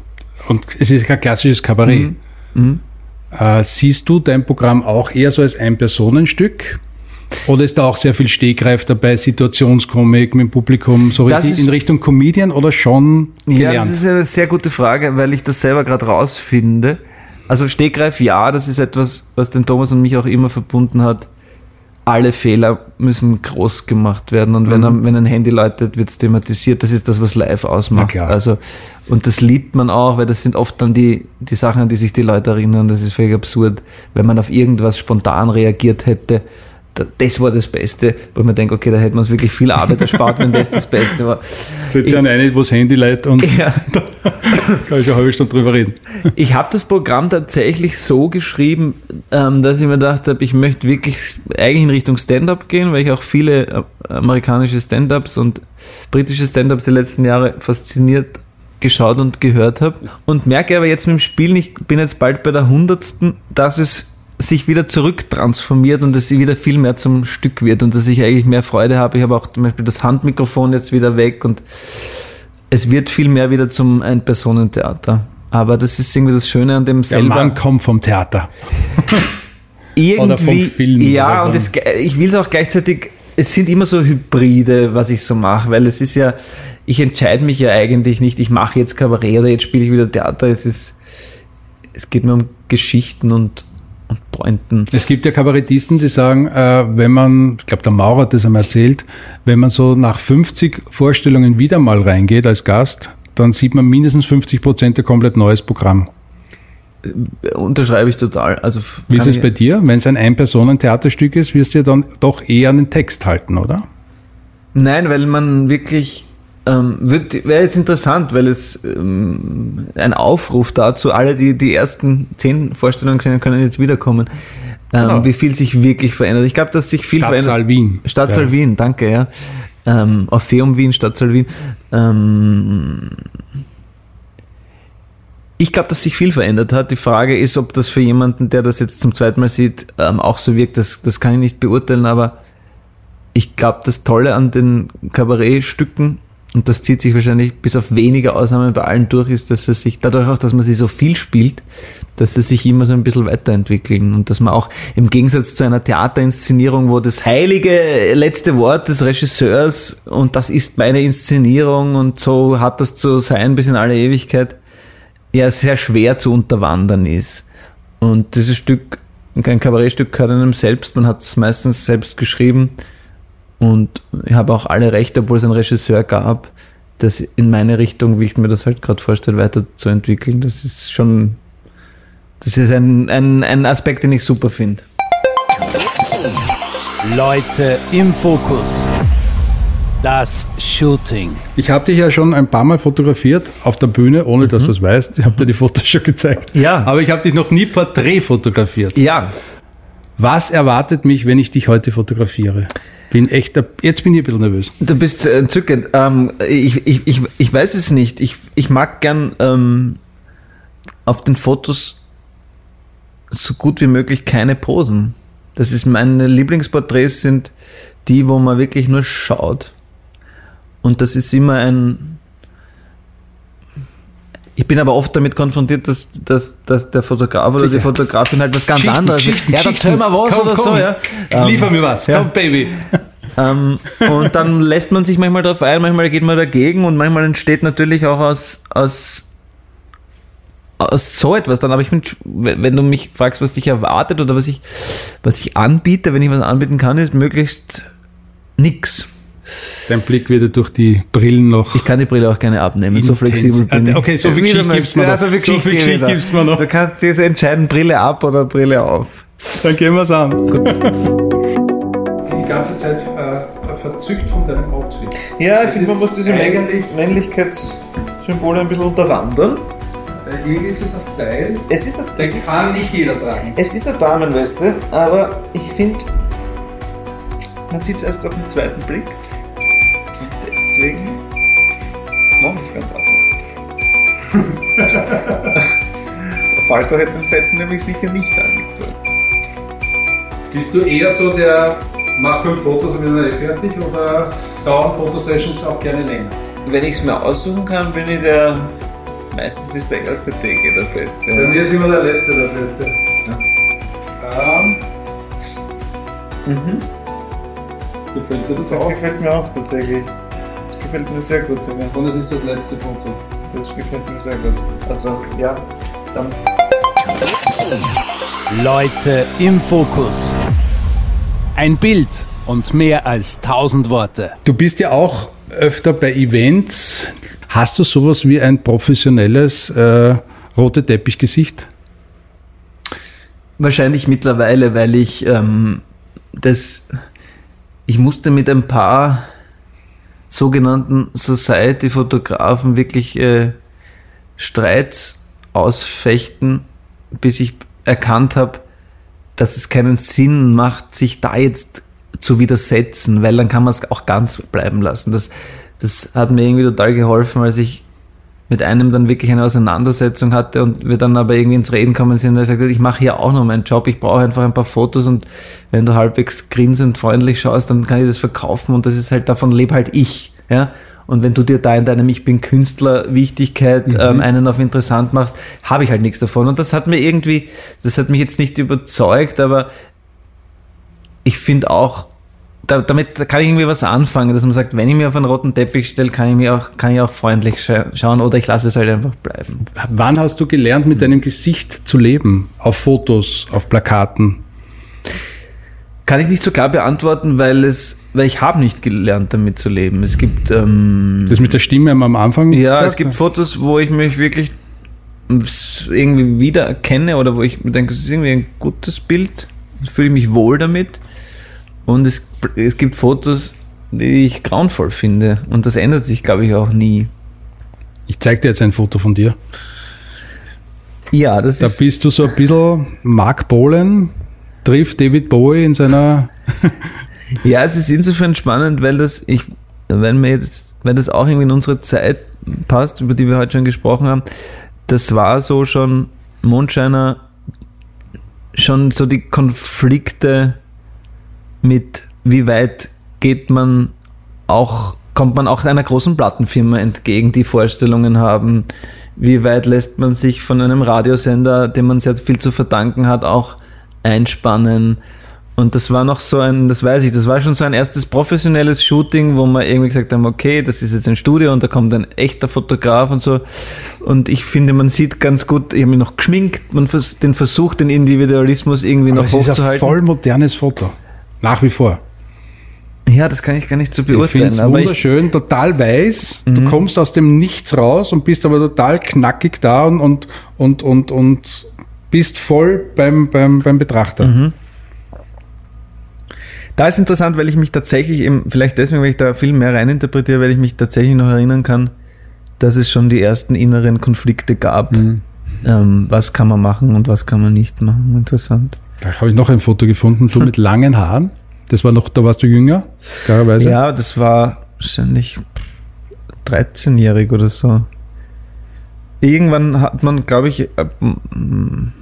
Und es ist kein klassisches Kabarett.
Mhm.
Äh, siehst du dein Programm auch eher so als Ein-Personenstück? Oder ist da auch sehr viel Stegreif dabei, Situationskomik mit dem Publikum, so
Das
richtig
ist-
in Richtung Comedian oder schon
Ja,
gelernt?
das ist eine sehr gute Frage, weil ich das selber gerade rausfinde. Also Stegreif, ja, das ist etwas, was den Thomas und mich auch immer verbunden hat. Alle Fehler müssen groß gemacht werden und wenn, er, wenn ein Handy läutet, wird es thematisiert. Das ist das, was live ausmacht. Also, und das liebt man auch, weil das sind oft dann die, die Sachen, an die sich die Leute erinnern. Das ist völlig absurd, wenn man auf irgendwas spontan reagiert hätte. Da- Das war das Beste, wo man denkt, okay, da hätte man uns wirklich viel Arbeit erspart, wenn das das Beste war.
Setz ja eine, wo das Handy leitet und
Ja.
kann ich eine halbe Stunde drüber reden.
Ich habe das Programm tatsächlich so geschrieben, ähm, dass ich mir gedacht habe, ich möchte wirklich eigentlich in Richtung Stand-up gehen, weil ich auch viele äh, amerikanische Stand-ups und britische Stand-ups die letzten Jahre fasziniert geschaut und gehört habe. Und merke aber jetzt mit dem Spielen, ich bin jetzt bald bei der hundertsten, dass es sich wieder zurücktransformiert und es wieder viel mehr zum Stück wird und dass ich eigentlich mehr Freude habe. Ich habe auch zum Beispiel das Handmikrofon jetzt wieder weg und es wird viel mehr wieder zum Ein-Personen-Theater. Aber das ist irgendwie das Schöne an dem
Der
selber.
Mann kommt vom Theater.
irgendwie,
Oder vom Film
Ja, und es, ich will es auch gleichzeitig, es sind immer so Hybride, was ich so mache, weil es ist ja, ich entscheide mich ja eigentlich nicht, ich mache jetzt Kabarett oder jetzt spiele ich wieder Theater. Es ist, es geht mir um Geschichten und, und Pointen.
Es gibt ja Kabarettisten, die sagen, äh, wenn man, ich glaube, der Maurer hat das einmal erzählt, wenn man so nach 50 Vorstellungen wieder mal reingeht als Gast, dann sieht man mindestens 50 Prozent ein komplett neues Programm.
Unterschreibe ich total. Also
Wie ist es bei dir? Wenn es ein Ein-Personen-Theaterstück ist, wirst du ja dann doch eher an den Text halten, oder?
Nein, weil man wirklich ähm, wäre jetzt interessant, weil es ähm, ein Aufruf dazu, alle, die die ersten zehn Vorstellungen gesehen haben, können jetzt wiederkommen. Ähm,
Genau.
Wie viel sich wirklich verändert. Ich glaube, dass sich viel
Stadtsaal
verändert.
Wien.
Stadtsaal
Ja.
Wien, danke, ja. Ähm, Orpheum Wien, Stadtsaal Wien. Ähm, ich glaube, dass sich viel verändert hat. Die Frage ist, ob das für jemanden, der das jetzt zum zweiten Mal sieht, ähm, auch so wirkt. Das, das kann ich nicht beurteilen, aber ich glaube, das Tolle an den Kabarettstücken, und das zieht sich wahrscheinlich bis auf wenige Ausnahmen bei allen durch, ist, dass es sich dadurch auch, dass man sie so viel spielt, dass sie sich immer so ein bisschen weiterentwickeln und dass man auch im Gegensatz zu einer Theaterinszenierung, wo das heilige letzte Wort des Regisseurs und das ist meine Inszenierung und so hat das zu sein bis in alle Ewigkeit, ja sehr schwer zu unterwandern ist. Und dieses Stück, ein Kabarettstück gehört einem selbst, man hat es meistens selbst geschrieben und ich habe auch alle Rechte, obwohl es einen Regisseur gab, das in meine Richtung, wie ich mir das halt gerade vorstelle, weiterzuentwickeln. Das ist schon, das ist ein, ein, ein Aspekt, den ich super finde.
Leute im Fokus. Das Shooting.
Ich habe dich ja schon ein paar Mal fotografiert auf der Bühne, ohne dass du es weißt. Ich habe dir die Fotos schon gezeigt.
Ja.
Aber ich habe dich noch nie Porträt fotografiert.
Ja,
Was erwartet mich, wenn ich dich heute fotografiere? Bin echt, jetzt bin ich ein bisschen nervös.
Du bist äh, entzückend. Ähm, ich, ich, ich, ich weiß es nicht. Ich, ich mag gern ähm, auf den Fotos so gut wie möglich keine Posen. Das ist meine Lieblingsporträts sind die, wo man wirklich nur schaut. Und das ist immer ein. Ich bin aber oft damit konfrontiert, dass, dass, dass der Fotograf oder die
Sicher.
Fotografin halt was ganz
Geschichten,
anderes.
Geschichten,
ja, dann erzähl mal was
Komm,
oder
komm.
so, ja. Ähm,
Liefer mir was.
ja.
Komm, Baby.
ähm, und dann lässt man sich manchmal darauf ein, manchmal geht man dagegen und manchmal entsteht natürlich auch aus, aus, aus so etwas dann. Aber ich finde, wenn du mich fragst, was dich erwartet oder was ich, was ich anbiete, wenn ich was anbieten kann, ist möglichst nix.
Dein Blick wird durch die Brillen noch.
Ich kann die Brille auch gerne abnehmen, so
Intens-
flexibel bin ich.
Okay, so viel
Wie du
Geschichte gibt's mir
möchtest.
noch.
Ja, so viel
So
Geschichte,
Geschichte
wieder.
gibt's mir noch.
Du kannst dir so entscheiden, Brille ab oder Brille auf.
Dann gehen wir es an. Ich bin die ganze Zeit äh, verzückt von deinem Outfit.
Ja,
ich finde, man muss diese Männlich-
Männlichkeitssymbole ein bisschen unterwandern.
Irgendwie ist es ein Style,
Es ist,
den kann nicht jeder tragen.
Es ist eine Damenweste, aber ich finde, man sieht es erst auf den zweiten Blick. Deswegen Machen das ganz einfach. Falco hätte den Fetzen nämlich sicher nicht angezogen.
Bist du eher so der, mach fünf Fotos und bin dann eh fertig oder dauern Fotosessions auch gerne länger?
Wenn ich es mir aussuchen kann, bin ich der. Meistens ist der erste Take der beste.
Bei mir ist immer der letzte der beste.
Ja.
Ähm,
Mhm.
gefällt dir das,
Das
auch?
gefällt mir auch tatsächlich. Das gefällt mir sehr gut sogar.
Und es ist das letzte Foto.
Das gefällt mir sehr gut. Also, ja, dann.
Leute im Fokus. Ein Bild und mehr als tausend Worte.
Du bist ja auch öfter bei Events. Hast du sowas wie ein professionelles äh, rote Teppichgesicht?
Wahrscheinlich mittlerweile, weil ich ähm, das. Ich musste mit ein paar sogenannten Society-Fotografen wirklich äh, Streits ausfechten, bis ich erkannt habe, dass es keinen Sinn macht, sich da jetzt zu widersetzen, weil dann kann man es auch ganz bleiben lassen. Das, das hat mir irgendwie total geholfen, als ich mit einem dann wirklich eine Auseinandersetzung hatte und wir dann aber irgendwie ins Reden kommen sind, und er sagt, ich mache hier auch noch meinen Job, ich brauche einfach ein paar Fotos und wenn du halbwegs grinsend freundlich schaust, dann kann ich das verkaufen und das ist halt, davon lebe halt ich, ja. Und wenn du dir da in deinem Ich bin Künstler Wichtigkeit ähm, einen auf interessant machst, habe ich halt nichts davon. Und das hat mir irgendwie, das hat mich jetzt nicht überzeugt, aber ich finde auch, da, damit kann ich irgendwie was anfangen, dass man sagt, wenn ich mir auf einen roten Teppich stelle, kann ich mir auch, kann ich auch freundlich scha schauen oder ich lasse es halt einfach bleiben.
Wann hast du gelernt, mit deinem Gesicht zu leben? Auf Fotos, auf Plakaten?
Kann ich nicht so klar beantworten, weil es, weil ich habe nicht gelernt, damit zu leben. Es gibt ähm,
Das mit der Stimme am Anfang
ja,
gesagt?
es gibt Fotos, wo ich mich wirklich irgendwie wiedererkenne oder wo ich mir denke, es ist irgendwie ein gutes Bild, fühle ich mich wohl damit. Und es, es gibt Fotos, die ich grauenvoll finde. Und das ändert sich, glaube ich, auch nie.
Ich zeig dir jetzt ein Foto von dir.
Ja, das
Da
ist.
bist du so ein bisschen Mark Bolan, trifft David Bowie in seiner...
Ja, es ist insofern spannend, weil das, ich, wenn mir jetzt, wenn das auch irgendwie in unsere Zeit passt, über die wir heute schon gesprochen haben, das war so schon Mondscheiner, schon so die Konflikte mit, wie weit geht man auch, kommt man auch einer großen Plattenfirma entgegen, die Vorstellungen haben, wie weit lässt man sich von einem Radiosender, dem man sehr viel zu verdanken hat, auch einspannen. Und das war noch so ein, das weiß ich, das war schon so ein erstes professionelles Shooting, wo wir irgendwie gesagt haben, okay, das ist jetzt ein Studio und da kommt ein echter Fotograf und so. Und ich finde, man sieht ganz gut, ich habe mich noch geschminkt, man vers den Versuch, den Individualismus irgendwie
Aber
noch
es ist ein
hochzuhalten.
voll modernes Foto. Nach wie vor.
ja, das kann ich gar nicht so
Ich finde
beurteilen.
es
Aber ich,
wunderschön, total weiß. Du
Mhm.
kommst aus dem Nichts raus und bist aber total knackig da und, und, und, und, und bist voll beim, beim, beim Betrachter.
Mhm. Da ist interessant, weil ich mich tatsächlich eben, vielleicht deswegen, weil ich da viel mehr reininterpretiere, weil ich mich tatsächlich noch erinnern kann, dass es schon die ersten inneren Konflikte gab.
Mhm.
Ähm, was kann man machen und was kann man nicht machen. Interessant.
Da habe ich noch ein Foto gefunden, du mit langen Haaren. Das war noch, da warst du jünger, klarerweise.
Ja, das war wahrscheinlich 13-jährig oder so. Irgendwann hat man, glaube ich, äh, mm,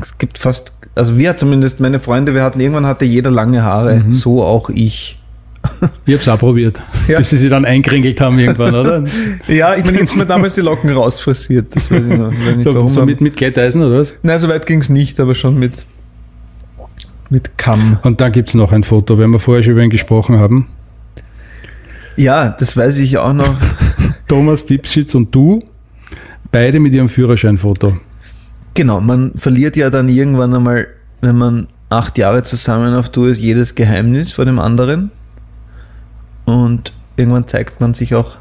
es gibt fast, also wir zumindest, meine Freunde, wir hatten, irgendwann hatte jeder lange Haare, so auch ich.
Ich habe es auch probiert,
Ja.
bis sie sie dann eingringelt haben irgendwann, oder?
Ja, ich meine, ich habe mir damals die Locken rausfrisiert. Das weiß ich noch. Nicht,
So, mit, mit Glätteisen oder was?
Nein, so weit ging es nicht, aber schon mit, mit Kamm.
Und dann gibt es noch ein Foto, wenn wir vorher schon über ihn gesprochen haben.
Ja, das weiß ich auch noch.
Thomas Dipschitz und du, beide mit ihrem Führerscheinfoto.
Genau, man verliert ja dann irgendwann einmal, wenn man acht Jahre zusammen auf Tour ist, jedes Geheimnis vor dem anderen. Und irgendwann zeigt man sich auch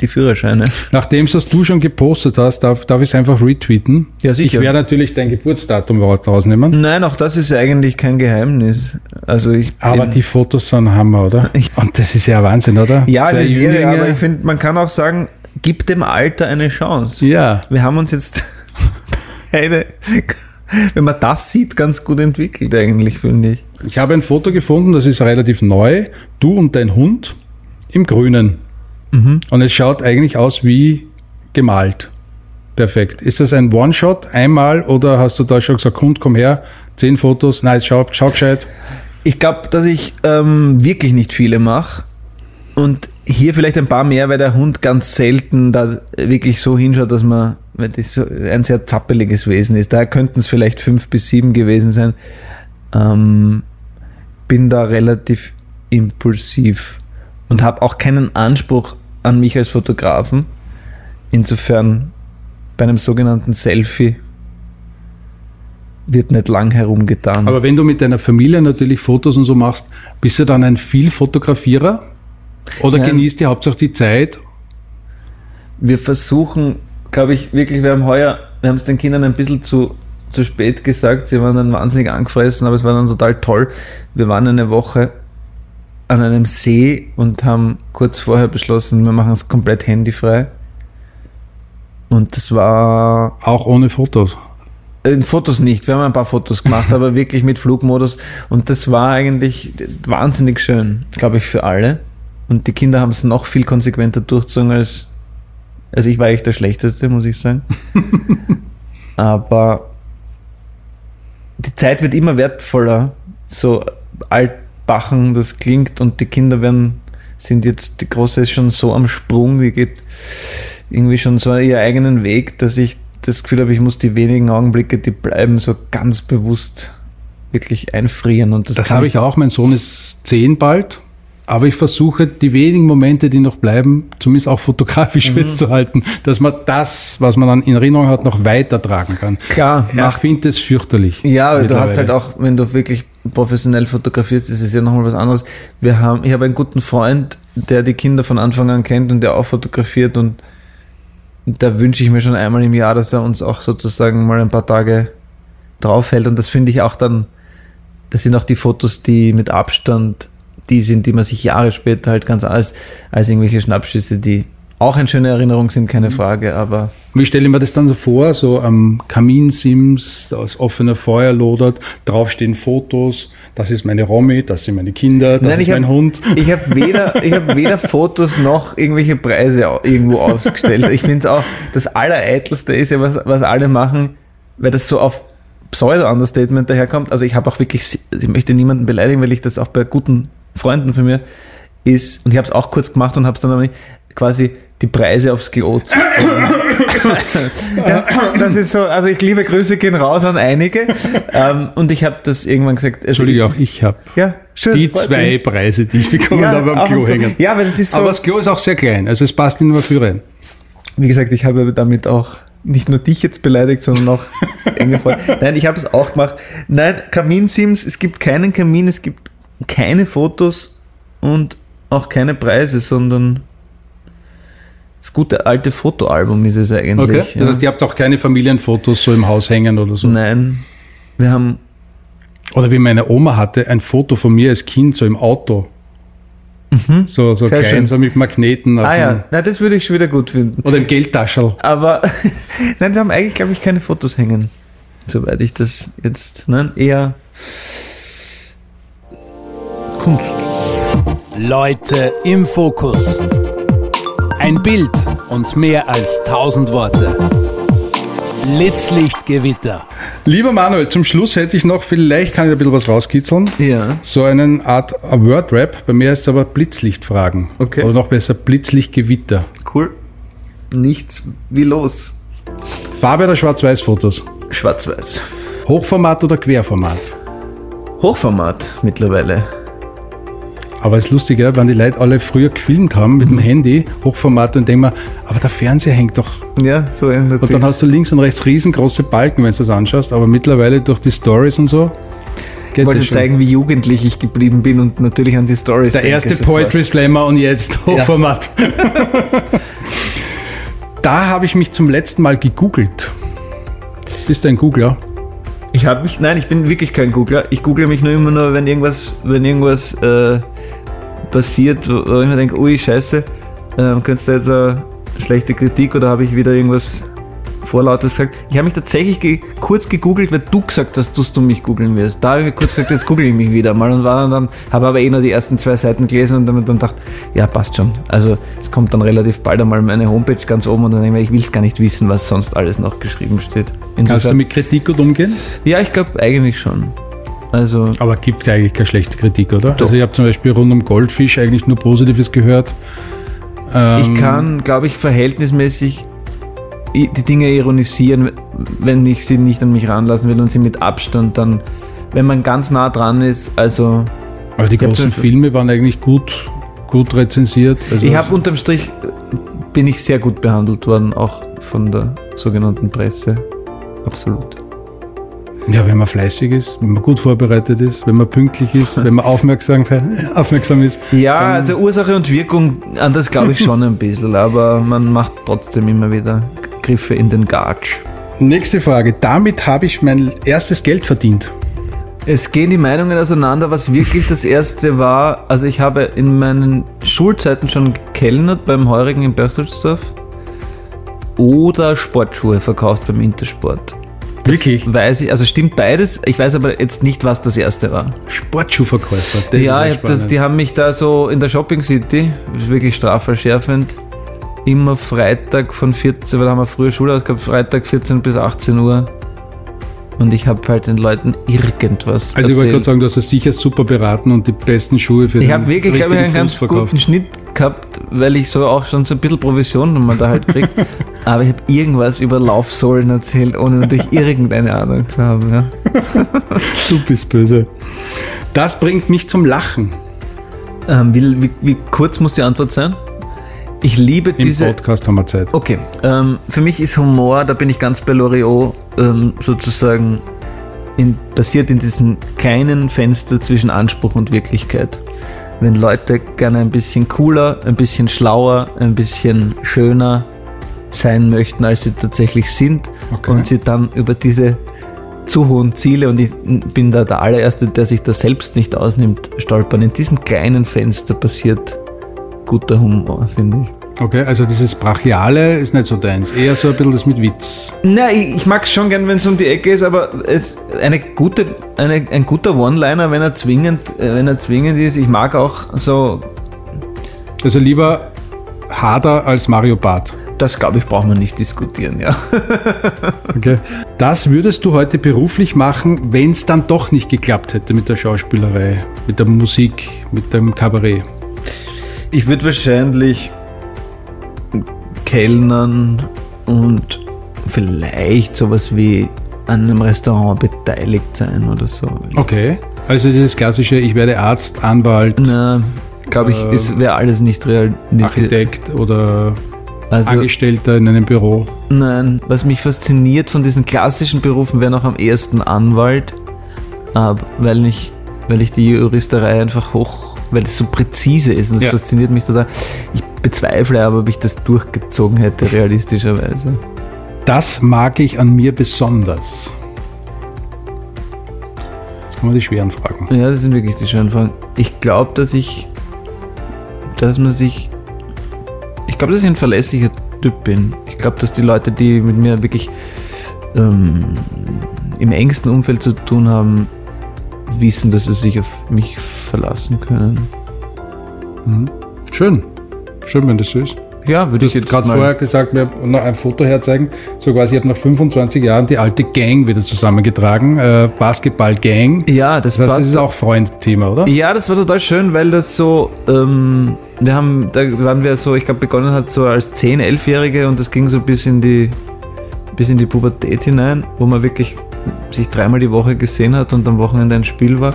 die Führerscheine.
Nachdem das du schon gepostet hast, darf, darf ich es einfach retweeten.
Ja, sicher.
Ich werde natürlich dein Geburtsdatum raus- rausnehmen.
Nein, auch das ist eigentlich kein Geheimnis. Also ich
Aber die Fotos sind Hammer, oder? Und das ist ja Wahnsinn, oder?
ja,
Zwei
das ist irre, aber ich finde, man kann auch sagen, gib dem Alter eine Chance.
Ja,
Wir haben uns jetzt eine, wenn man das sieht, ganz gut entwickelt eigentlich, finde ich.
ich habe ein Foto gefunden, das ist relativ neu. Du und dein Hund im Grünen. Und es schaut eigentlich aus wie gemalt. Perfekt. Ist das ein One-Shot einmal oder hast du da schon gesagt, Hund, komm her, zehn Fotos, nein, schau, schau gescheit.
Ich glaube, dass ich ähm, wirklich nicht viele mache. Und hier vielleicht ein paar mehr, weil der Hund ganz selten da wirklich so hinschaut, dass man, weil das so ein sehr zappeliges Wesen ist. Daher könnten es vielleicht fünf bis sieben gewesen sein. Ähm, bin da relativ impulsiv und habe auch keinen Anspruch an mich als Fotografen. Insofern bei einem sogenannten Selfie wird nicht lang herumgetan.
Aber wenn du mit deiner Familie natürlich Fotos und so machst, bist du dann ein Vielfotografierer? Oder
Nein.
genießt ihr hauptsächlich die Zeit?
wir versuchen, glaube ich, wirklich, wir haben heuer, wir haben es den Kindern ein bisschen zu, zu spät gesagt, sie waren dann wahnsinnig angefressen, aber es war dann total toll. Wir waren eine Woche an einem See und haben kurz vorher beschlossen, wir machen es komplett handyfrei. Und das war
Auch ohne Fotos.
äh, Fotos nicht, wir haben ein paar Fotos gemacht, aber wirklich mit Flugmodus. Und das war eigentlich wahnsinnig schön, glaube ich, für alle. Und die Kinder haben es noch viel konsequenter durchgezogen als, also ich war echt der Schlechteste, muss ich sagen. aber die Zeit wird immer wertvoller. So altbachen das klingt und die Kinder werden, sind jetzt, die Große ist schon so am Sprung, die geht irgendwie schon so ihren eigenen Weg, dass ich das Gefühl habe, ich muss die wenigen Augenblicke, die bleiben, so ganz bewusst wirklich einfrieren. Und das,
Das habe ich auch. Mein Sohn ist zehn bald. Aber ich versuche, die wenigen Momente, die noch bleiben, zumindest auch fotografisch festzuhalten, dass man das, was man dann in Erinnerung hat, noch weitertragen kann.
Klar,
Ja, ich finde es fürchterlich.
Ja, du hast halt auch, wenn du wirklich professionell fotografierst, ist es ja nochmal was anderes. Wir haben, ich habe einen guten Freund, der die Kinder von Anfang an kennt und der auch fotografiert und da wünsche ich mir schon einmal im Jahr, dass er uns auch sozusagen mal ein paar Tage draufhält und das finde ich auch dann, das sind auch die Fotos, die mit Abstand die sind, die man sich Jahre später halt ganz als, als irgendwelche Schnappschüsse, die auch eine schöne Erinnerung sind, keine Frage, aber
Wie stelle ich mir das dann so vor? So am Kaminsims, das offene Feuer lodert, drauf stehen Fotos, das ist meine Romy, das sind meine Kinder, das
Nein,
ist mein
hab-
Hund.
Ich habe weder, ich hab weder Fotos noch irgendwelche Preise irgendwo ausgestellt. Ich finde es auch, das Allereitelste ist ja, was, was alle machen, weil das so auf Pseudo-Understatement daherkommt. Also ich habe auch wirklich, ich möchte niemanden beleidigen, weil ich das auch bei guten Freunden von mir ist, und ich habe es auch kurz gemacht und habe es dann aber nicht, quasi die Preise aufs Klo zu ja, das ist so, also ich liebe Grüße gehen raus an einige. Ähm, und ich habe das irgendwann gesagt. Also
Entschuldige, auch ich habe
ja, schön.
die zwei
mich.
Preise, die ich bekommen
Ja,
habe, am Klo hängen.
Ja, aber das ist so.
Aber das Klo ist auch sehr klein, also es passt in nur für rein.
wie gesagt, ich habe damit auch nicht nur dich jetzt beleidigt, sondern auch enge Freunde. Nein, ich habe es auch gemacht. Nein, Kaminsims, es gibt keinen Kamin, es gibt keine Fotos und auch keine Preise, sondern das gute alte Fotoalbum ist es
Okay.
eigentlich.
Das heißt, ihr habt auch keine Familienfotos so im Haus hängen oder so.
Nein, wir haben
Oder wie meine Oma hatte, ein Foto von mir als Kind so im Auto. So, so
Mhm. Sehr
klein,
schön.
so mit Magneten. auf
Ah ja, na, das würde ich schon wieder gut finden.
Oder im Geldtaschel.
Aber nein, wir haben eigentlich, glaube ich, keine Fotos hängen. Soweit ich das jetzt, nein, eher Kunst.
Leute im Fokus. Ein Bild und mehr als tausend Worte. Blitzlichtgewitter.
Lieber Manuel, zum Schluss hätte ich noch, vielleicht kann ich ein bisschen was rauskitzeln.
Ja.
So einen Art Word-Rap. Bei mir ist es aber Blitzlichtfragen.
Okay.
Oder noch besser Blitzlichtgewitter.
Cool. Nichts wie los.
Farbe oder Schwarz-Weiß-Fotos?
Schwarz-Weiß.
Hochformat oder Querformat?
Hochformat mittlerweile.
Aber es ist lustig, ja, wenn die Leute alle früher gefilmt haben mit dem Handy, Hochformat, dann denken wir, aber der Fernseher hängt doch.
Ja, so ändert
Und dann hast du links und rechts riesengroße Balken, wenn du das anschaust, aber mittlerweile durch die Stories und so. Geht
Ich wollte zeigen, wie jugendlich ich geblieben bin und natürlich an die Stories.
Der erste. Poetry Slammer und jetzt Hochformat. da habe ich mich zum letzten Mal gegoogelt. Bist du ein Googler?
Ich habe mich, nein, ich bin wirklich kein Googler. Ich google mich nur immer nur, wenn irgendwas, wenn irgendwas äh, passiert, wo ich mir denke, ui, scheiße, ähm, könntest du jetzt eine schlechte Kritik oder habe ich wieder irgendwas vorlautes gesagt. Ich habe mich tatsächlich ge kurz gegoogelt, weil du gesagt hast, dass du mich googeln wirst. Da habe ich kurz gesagt, jetzt google ich mich wieder mal und war dann, habe aber eh nur die ersten zwei Seiten gelesen und damit dann dachte, ja, passt schon. Also es kommt dann relativ bald einmal meine Homepage ganz oben und dann denke ich, ich will es gar nicht wissen, was sonst alles noch geschrieben steht.
Insofern, Kannst du mit Kritik gut umgehen?
Ja, ich glaube eigentlich schon.
Also Aber gibt eigentlich keine schlechte Kritik, oder? Doch. Also ich habe zum Beispiel rund um Goldfisch eigentlich nur Positives gehört.
Ähm ich kann, glaube ich, verhältnismäßig die Dinge ironisieren, wenn ich sie nicht an mich ranlassen will und sie mit Abstand dann, wenn man ganz nah dran ist, also.
Aber die großen Filme waren eigentlich gut, gut rezensiert.
Also ich habe unterm Strich, bin ich sehr gut behandelt worden, auch von der sogenannten Presse. Absolut.
Ja, wenn man fleißig ist, wenn man gut vorbereitet ist, wenn man pünktlich ist, wenn man aufmerksam, aufmerksam ist.
Ja, also Ursache und Wirkung, an das glaube ich schon ein bisschen, aber man macht trotzdem immer wieder Griffe in den Gatsch.
Nächste Frage. Damit habe ich mein erstes Geld verdient.
Es gehen die Meinungen auseinander, was wirklich das erste war. Also ich habe in meinen Schulzeiten schon gekellnert beim Heurigen in Berchtesgaden oder Sportschuhe verkauft beim Intersport. Das Wirklich? Weiß ich, also stimmt beides. Ich weiß aber jetzt nicht, was das erste war.
Sportschuhverkäufer.
Ja, ich das, die haben mich da so in der Shopping City, wirklich strafverschärfend, immer Freitag von 14, weil da haben wir früher Schule ausgehabt, Freitag 14 bis 18 Uhr. Und ich habe halt den Leuten irgendwas.
Also ich wollte gerade sagen, du hast es sicher super beraten und die besten Schuhe für
Ich habe wirklich, glaube ich, einen ganz guten Schnitt gehabt, weil ich so auch schon so ein bisschen Provision man da halt kriegt. Aber ich habe irgendwas über Laufsohlen erzählt, ohne natürlich irgendeine Ahnung zu haben. Ja.
du bist böse. Das bringt mich zum Lachen.
Ähm, wie, wie, wie kurz muss die Antwort sein? Ich liebe
Im
diese.
Im Podcast haben wir Zeit.
Okay. Ähm, für mich ist Humor, da bin ich ganz bei Loriot, ähm, sozusagen in, basiert in diesem kleinen Fenster zwischen Anspruch und Wirklichkeit. Wenn Leute gerne ein bisschen cooler, ein bisschen schlauer, ein bisschen schöner sein möchten, als sie tatsächlich sind okay. und sie dann über diese zu hohen Ziele und ich bin da der allererste, der sich das selbst nicht ausnimmt, stolpern. In diesem kleinen Fenster passiert guter Humor, finde ich.
Okay, also dieses Brachiale ist nicht so deins, eher so ein bisschen das mit Witz.
Na, ich, ich mag es schon gern, wenn es um die Ecke ist, aber es eine gute, eine, ein guter One-Liner, wenn er zwingend, äh, wenn er zwingend ist. Ich mag auch so.
Also lieber harder als Mario Barth.
Das glaube ich, braucht man nicht diskutieren, ja.
okay. Das würdest du heute beruflich machen, wenn es dann doch nicht geklappt hätte mit der Schauspielerei, mit der Musik, mit dem Kabarett.
Ich würde wahrscheinlich Kellnern und vielleicht sowas wie an einem Restaurant beteiligt sein oder so.
Okay. Also dieses klassische, ich werde Arzt, Anwalt.
Na, glaube ich, äh, wäre alles nicht real. Nicht
Architekt oder also, Angestellter in einem Büro.
Nein, was mich fasziniert von diesen klassischen Berufen wäre noch am ehesten Anwalt, weil ich, weil ich die Juristerei einfach hoch weil es so präzise ist und das ja. fasziniert mich total. Ich bezweifle aber, ob ich das durchgezogen hätte, realistischerweise.
Das mag ich an mir besonders. Jetzt kommen wir die schweren Fragen.
Ja, das sind wirklich die schweren Fragen. Ich glaube, dass ich, dass man sich, ich glaube, dass ich ein verlässlicher Typ bin. Ich glaube, dass die Leute, die mit mir wirklich ähm, im engsten Umfeld zu tun haben, wissen, dass sie sich auf mich verlassen können.
Mhm. Schön. Schön, wenn das so ist.
Ja, würde ich jetzt
gerade vorher gesagt, mir noch ein Foto herzeigen. So quasi, ich habe nach 25 Jahren die alte Gang wieder zusammengetragen. Äh, Basketball-Gang.
Ja, das,
das ist auch Freund-Thema, oder?
Ja, das war total schön, weil das so, ähm, wir haben, da waren wir so, ich glaube, begonnen hat so als 10-, 11-Jährige und das ging so bis in die, bis in die Pubertät hinein, wo man wirklich sich dreimal die Woche gesehen hat und am Wochenende ein Spiel war.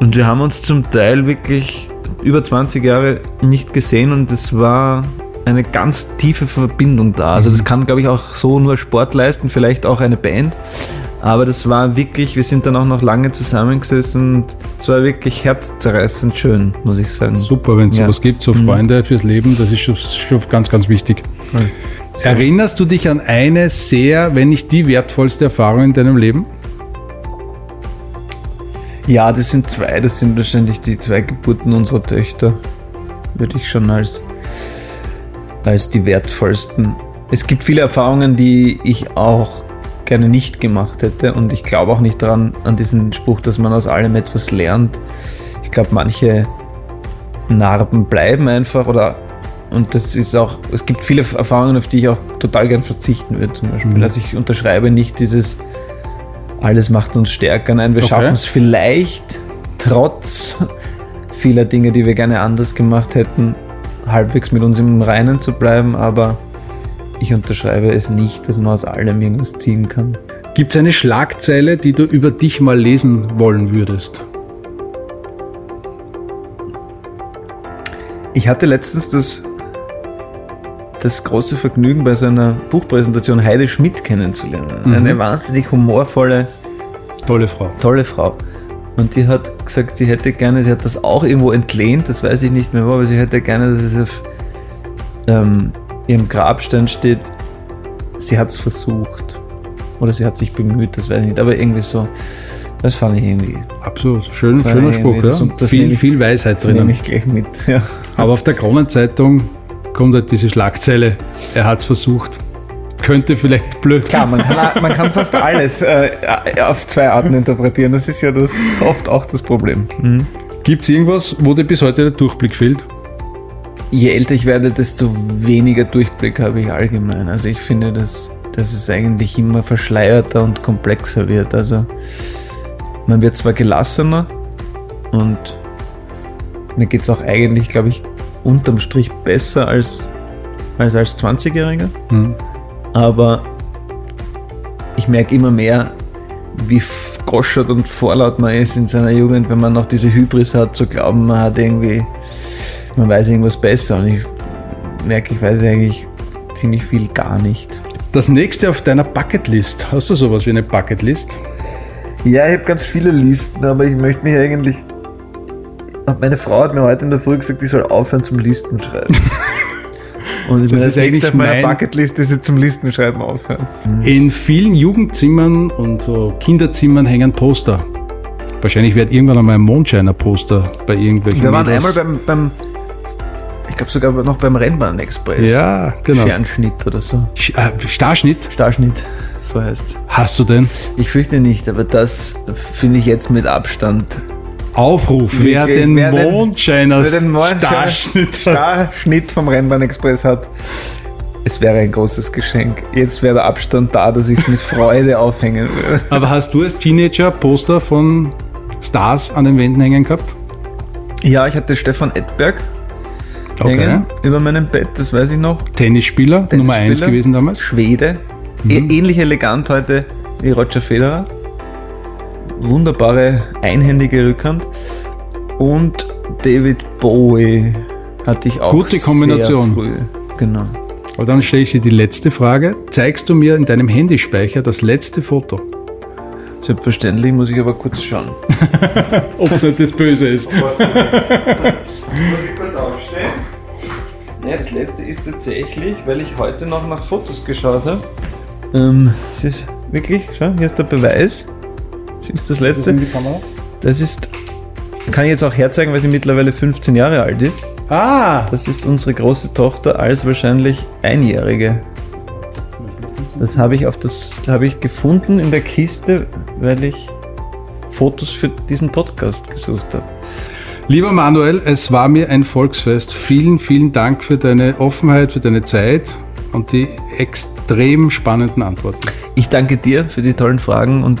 Und wir haben uns zum Teil wirklich über 20 Jahre nicht gesehen und es war eine ganz tiefe Verbindung da. Also das mhm. kann, glaube ich, auch so nur Sport leisten, vielleicht auch eine Band. Aber das war wirklich, wir sind dann auch noch lange zusammengesessen und es war wirklich herzzerreißend schön, muss ich sagen.
Super, wenn es ja. sowas gibt, so mhm. Freunde mhm. fürs Leben, das ist schon, schon ganz, ganz wichtig. So. Erinnerst du dich an eine sehr, wenn nicht die wertvollste Erfahrung in deinem Leben?
Ja, das sind zwei. Das sind wahrscheinlich die zwei Geburten unserer Töchter. Würde ich schon als, als die wertvollsten es gibt viele Erfahrungen, die ich auch gerne nicht gemacht hätte und ich glaube auch nicht daran, an diesen Spruch, dass man aus allem etwas lernt. Ich glaube, manche Narben bleiben einfach oder und das ist auch, es gibt viele Erfahrungen, auf die ich auch total gern verzichten würde. Zum Beispiel, mhm. also ich unterschreibe nicht dieses alles macht uns stärker. Nein, wir okay. schaffen es vielleicht trotz vieler Dinge, die wir gerne anders gemacht hätten, halbwegs mit uns im Reinen zu bleiben, aber ich unterschreibe es nicht, dass man aus allem irgendwas ziehen kann.
Gibt es eine Schlagzeile, die du über dich mal lesen wollen würdest?
Ich hatte letztens das, das große Vergnügen, bei so einer Buchpräsentation Heide Schmidt kennenzulernen. Mhm. Eine wahnsinnig humorvolle,
tolle Frau.
Tolle Frau. Und die hat gesagt, sie hätte gerne, sie hat das auch irgendwo entlehnt, das weiß ich nicht mehr wo, aber sie hätte gerne, dass es auf ähm, ihrem Grabstein steht, sie hat es versucht. Oder sie hat sich bemüht, das weiß ich nicht, aber irgendwie so. Das fand ich irgendwie.
Absolut. Schön, schöner Spruch, ja. Das, das viel, ich, viel Weisheit drin. nehme
ich gleich mit, ja.
Aber auf der Kronenzeitung kommt halt diese Schlagzeile, er hat es versucht. Könnte vielleicht blöd.
Klar, man kann, man kann fast alles äh, auf zwei Arten interpretieren. Das ist ja das, oft auch das Problem.
Mhm. Gibt es irgendwas, wo dir bis heute der Durchblick fehlt?
je älter ich werde, desto weniger Durchblick habe ich allgemein. Also ich finde, dass, dass es eigentlich immer verschleierter und komplexer wird. Also man wird zwar gelassener und mir geht es auch eigentlich, glaube ich, unterm Strich besser als als, als 20-Jähriger. Mhm. Aber ich merke immer mehr, wie goschert und vorlaut man ist in seiner Jugend, wenn man noch diese Hybris hat, zu glauben, man hat irgendwie man weiß irgendwas besser und ich merke, ich weiß eigentlich ziemlich viel gar nicht.
Das nächste auf deiner Bucketlist, hast du sowas wie eine Bucketlist?
Ja, ich habe ganz viele Listen, aber ich möchte mich eigentlich. Meine Frau hat mir heute in der Früh gesagt, ich soll aufhören zum Listen schreiben. Und ich das ist eigentlich auf meiner Bucketlist ist zum Listenschreiben aufhören.
In vielen Jugendzimmern und so Kinderzimmern hängen Poster. Wahrscheinlich wird irgendwann einmal ein Mondscheiner-Poster bei irgendwelchen.
Wir waren Mädels. einmal beim, beim ich glaube sogar noch beim Rennbahn-Express.
Ja, genau.
Sternschnitt oder so.
Äh, Starschnitt?
Starschnitt, so heißt
Hast du denn?
Ich fürchte nicht, aber das finde ich jetzt mit Abstand.
Aufruf, wer, den, wer Mondscheiner
wer den Starschnitt, Starschnitt vom Rennbahn-Express hat. Es wäre ein großes Geschenk. Jetzt wäre der Abstand da, dass ich es mit Freude aufhängen würde.
Aber hast du als Teenager Poster von Stars an den Wänden hängen gehabt?
Ja, ich hatte Stefan Edberg okay. hängen über meinem Bett, das weiß ich noch.
Tennisspieler, Tennisspieler Nummer 1 gewesen damals.
Schwede, mhm. ähnlich elegant heute wie Roger Federer. Wunderbare einhändige Rückhand. Und David Bowie hatte ich auch
Gute Kombination.
Sehr früh. Genau.
Aber dann stelle ich dir die letzte Frage. Zeigst du mir in deinem Handyspeicher das letzte Foto?
Selbstverständlich muss ich aber kurz schauen.
Ob es nicht das Böse ist. muss ich
kurz aufstehen? Ja, das letzte ist tatsächlich, weil ich heute noch nach Fotos geschaut habe. Ähm, es ist wirklich, schau, hier ist der Beweis. Das ist das letzte. Das ist, kann ich jetzt auch herzeigen, weil sie mittlerweile 15 Jahre alt ist.
Ah!
Das ist unsere große Tochter als wahrscheinlich Einjährige. Das habe ich auf das habe ich gefunden in der Kiste, weil ich Fotos für diesen Podcast gesucht habe.
Lieber Manuel, es war mir ein Volksfest. Vielen, vielen Dank für deine Offenheit, für deine Zeit und die extrem spannenden Antworten.
Ich danke dir für die tollen Fragen und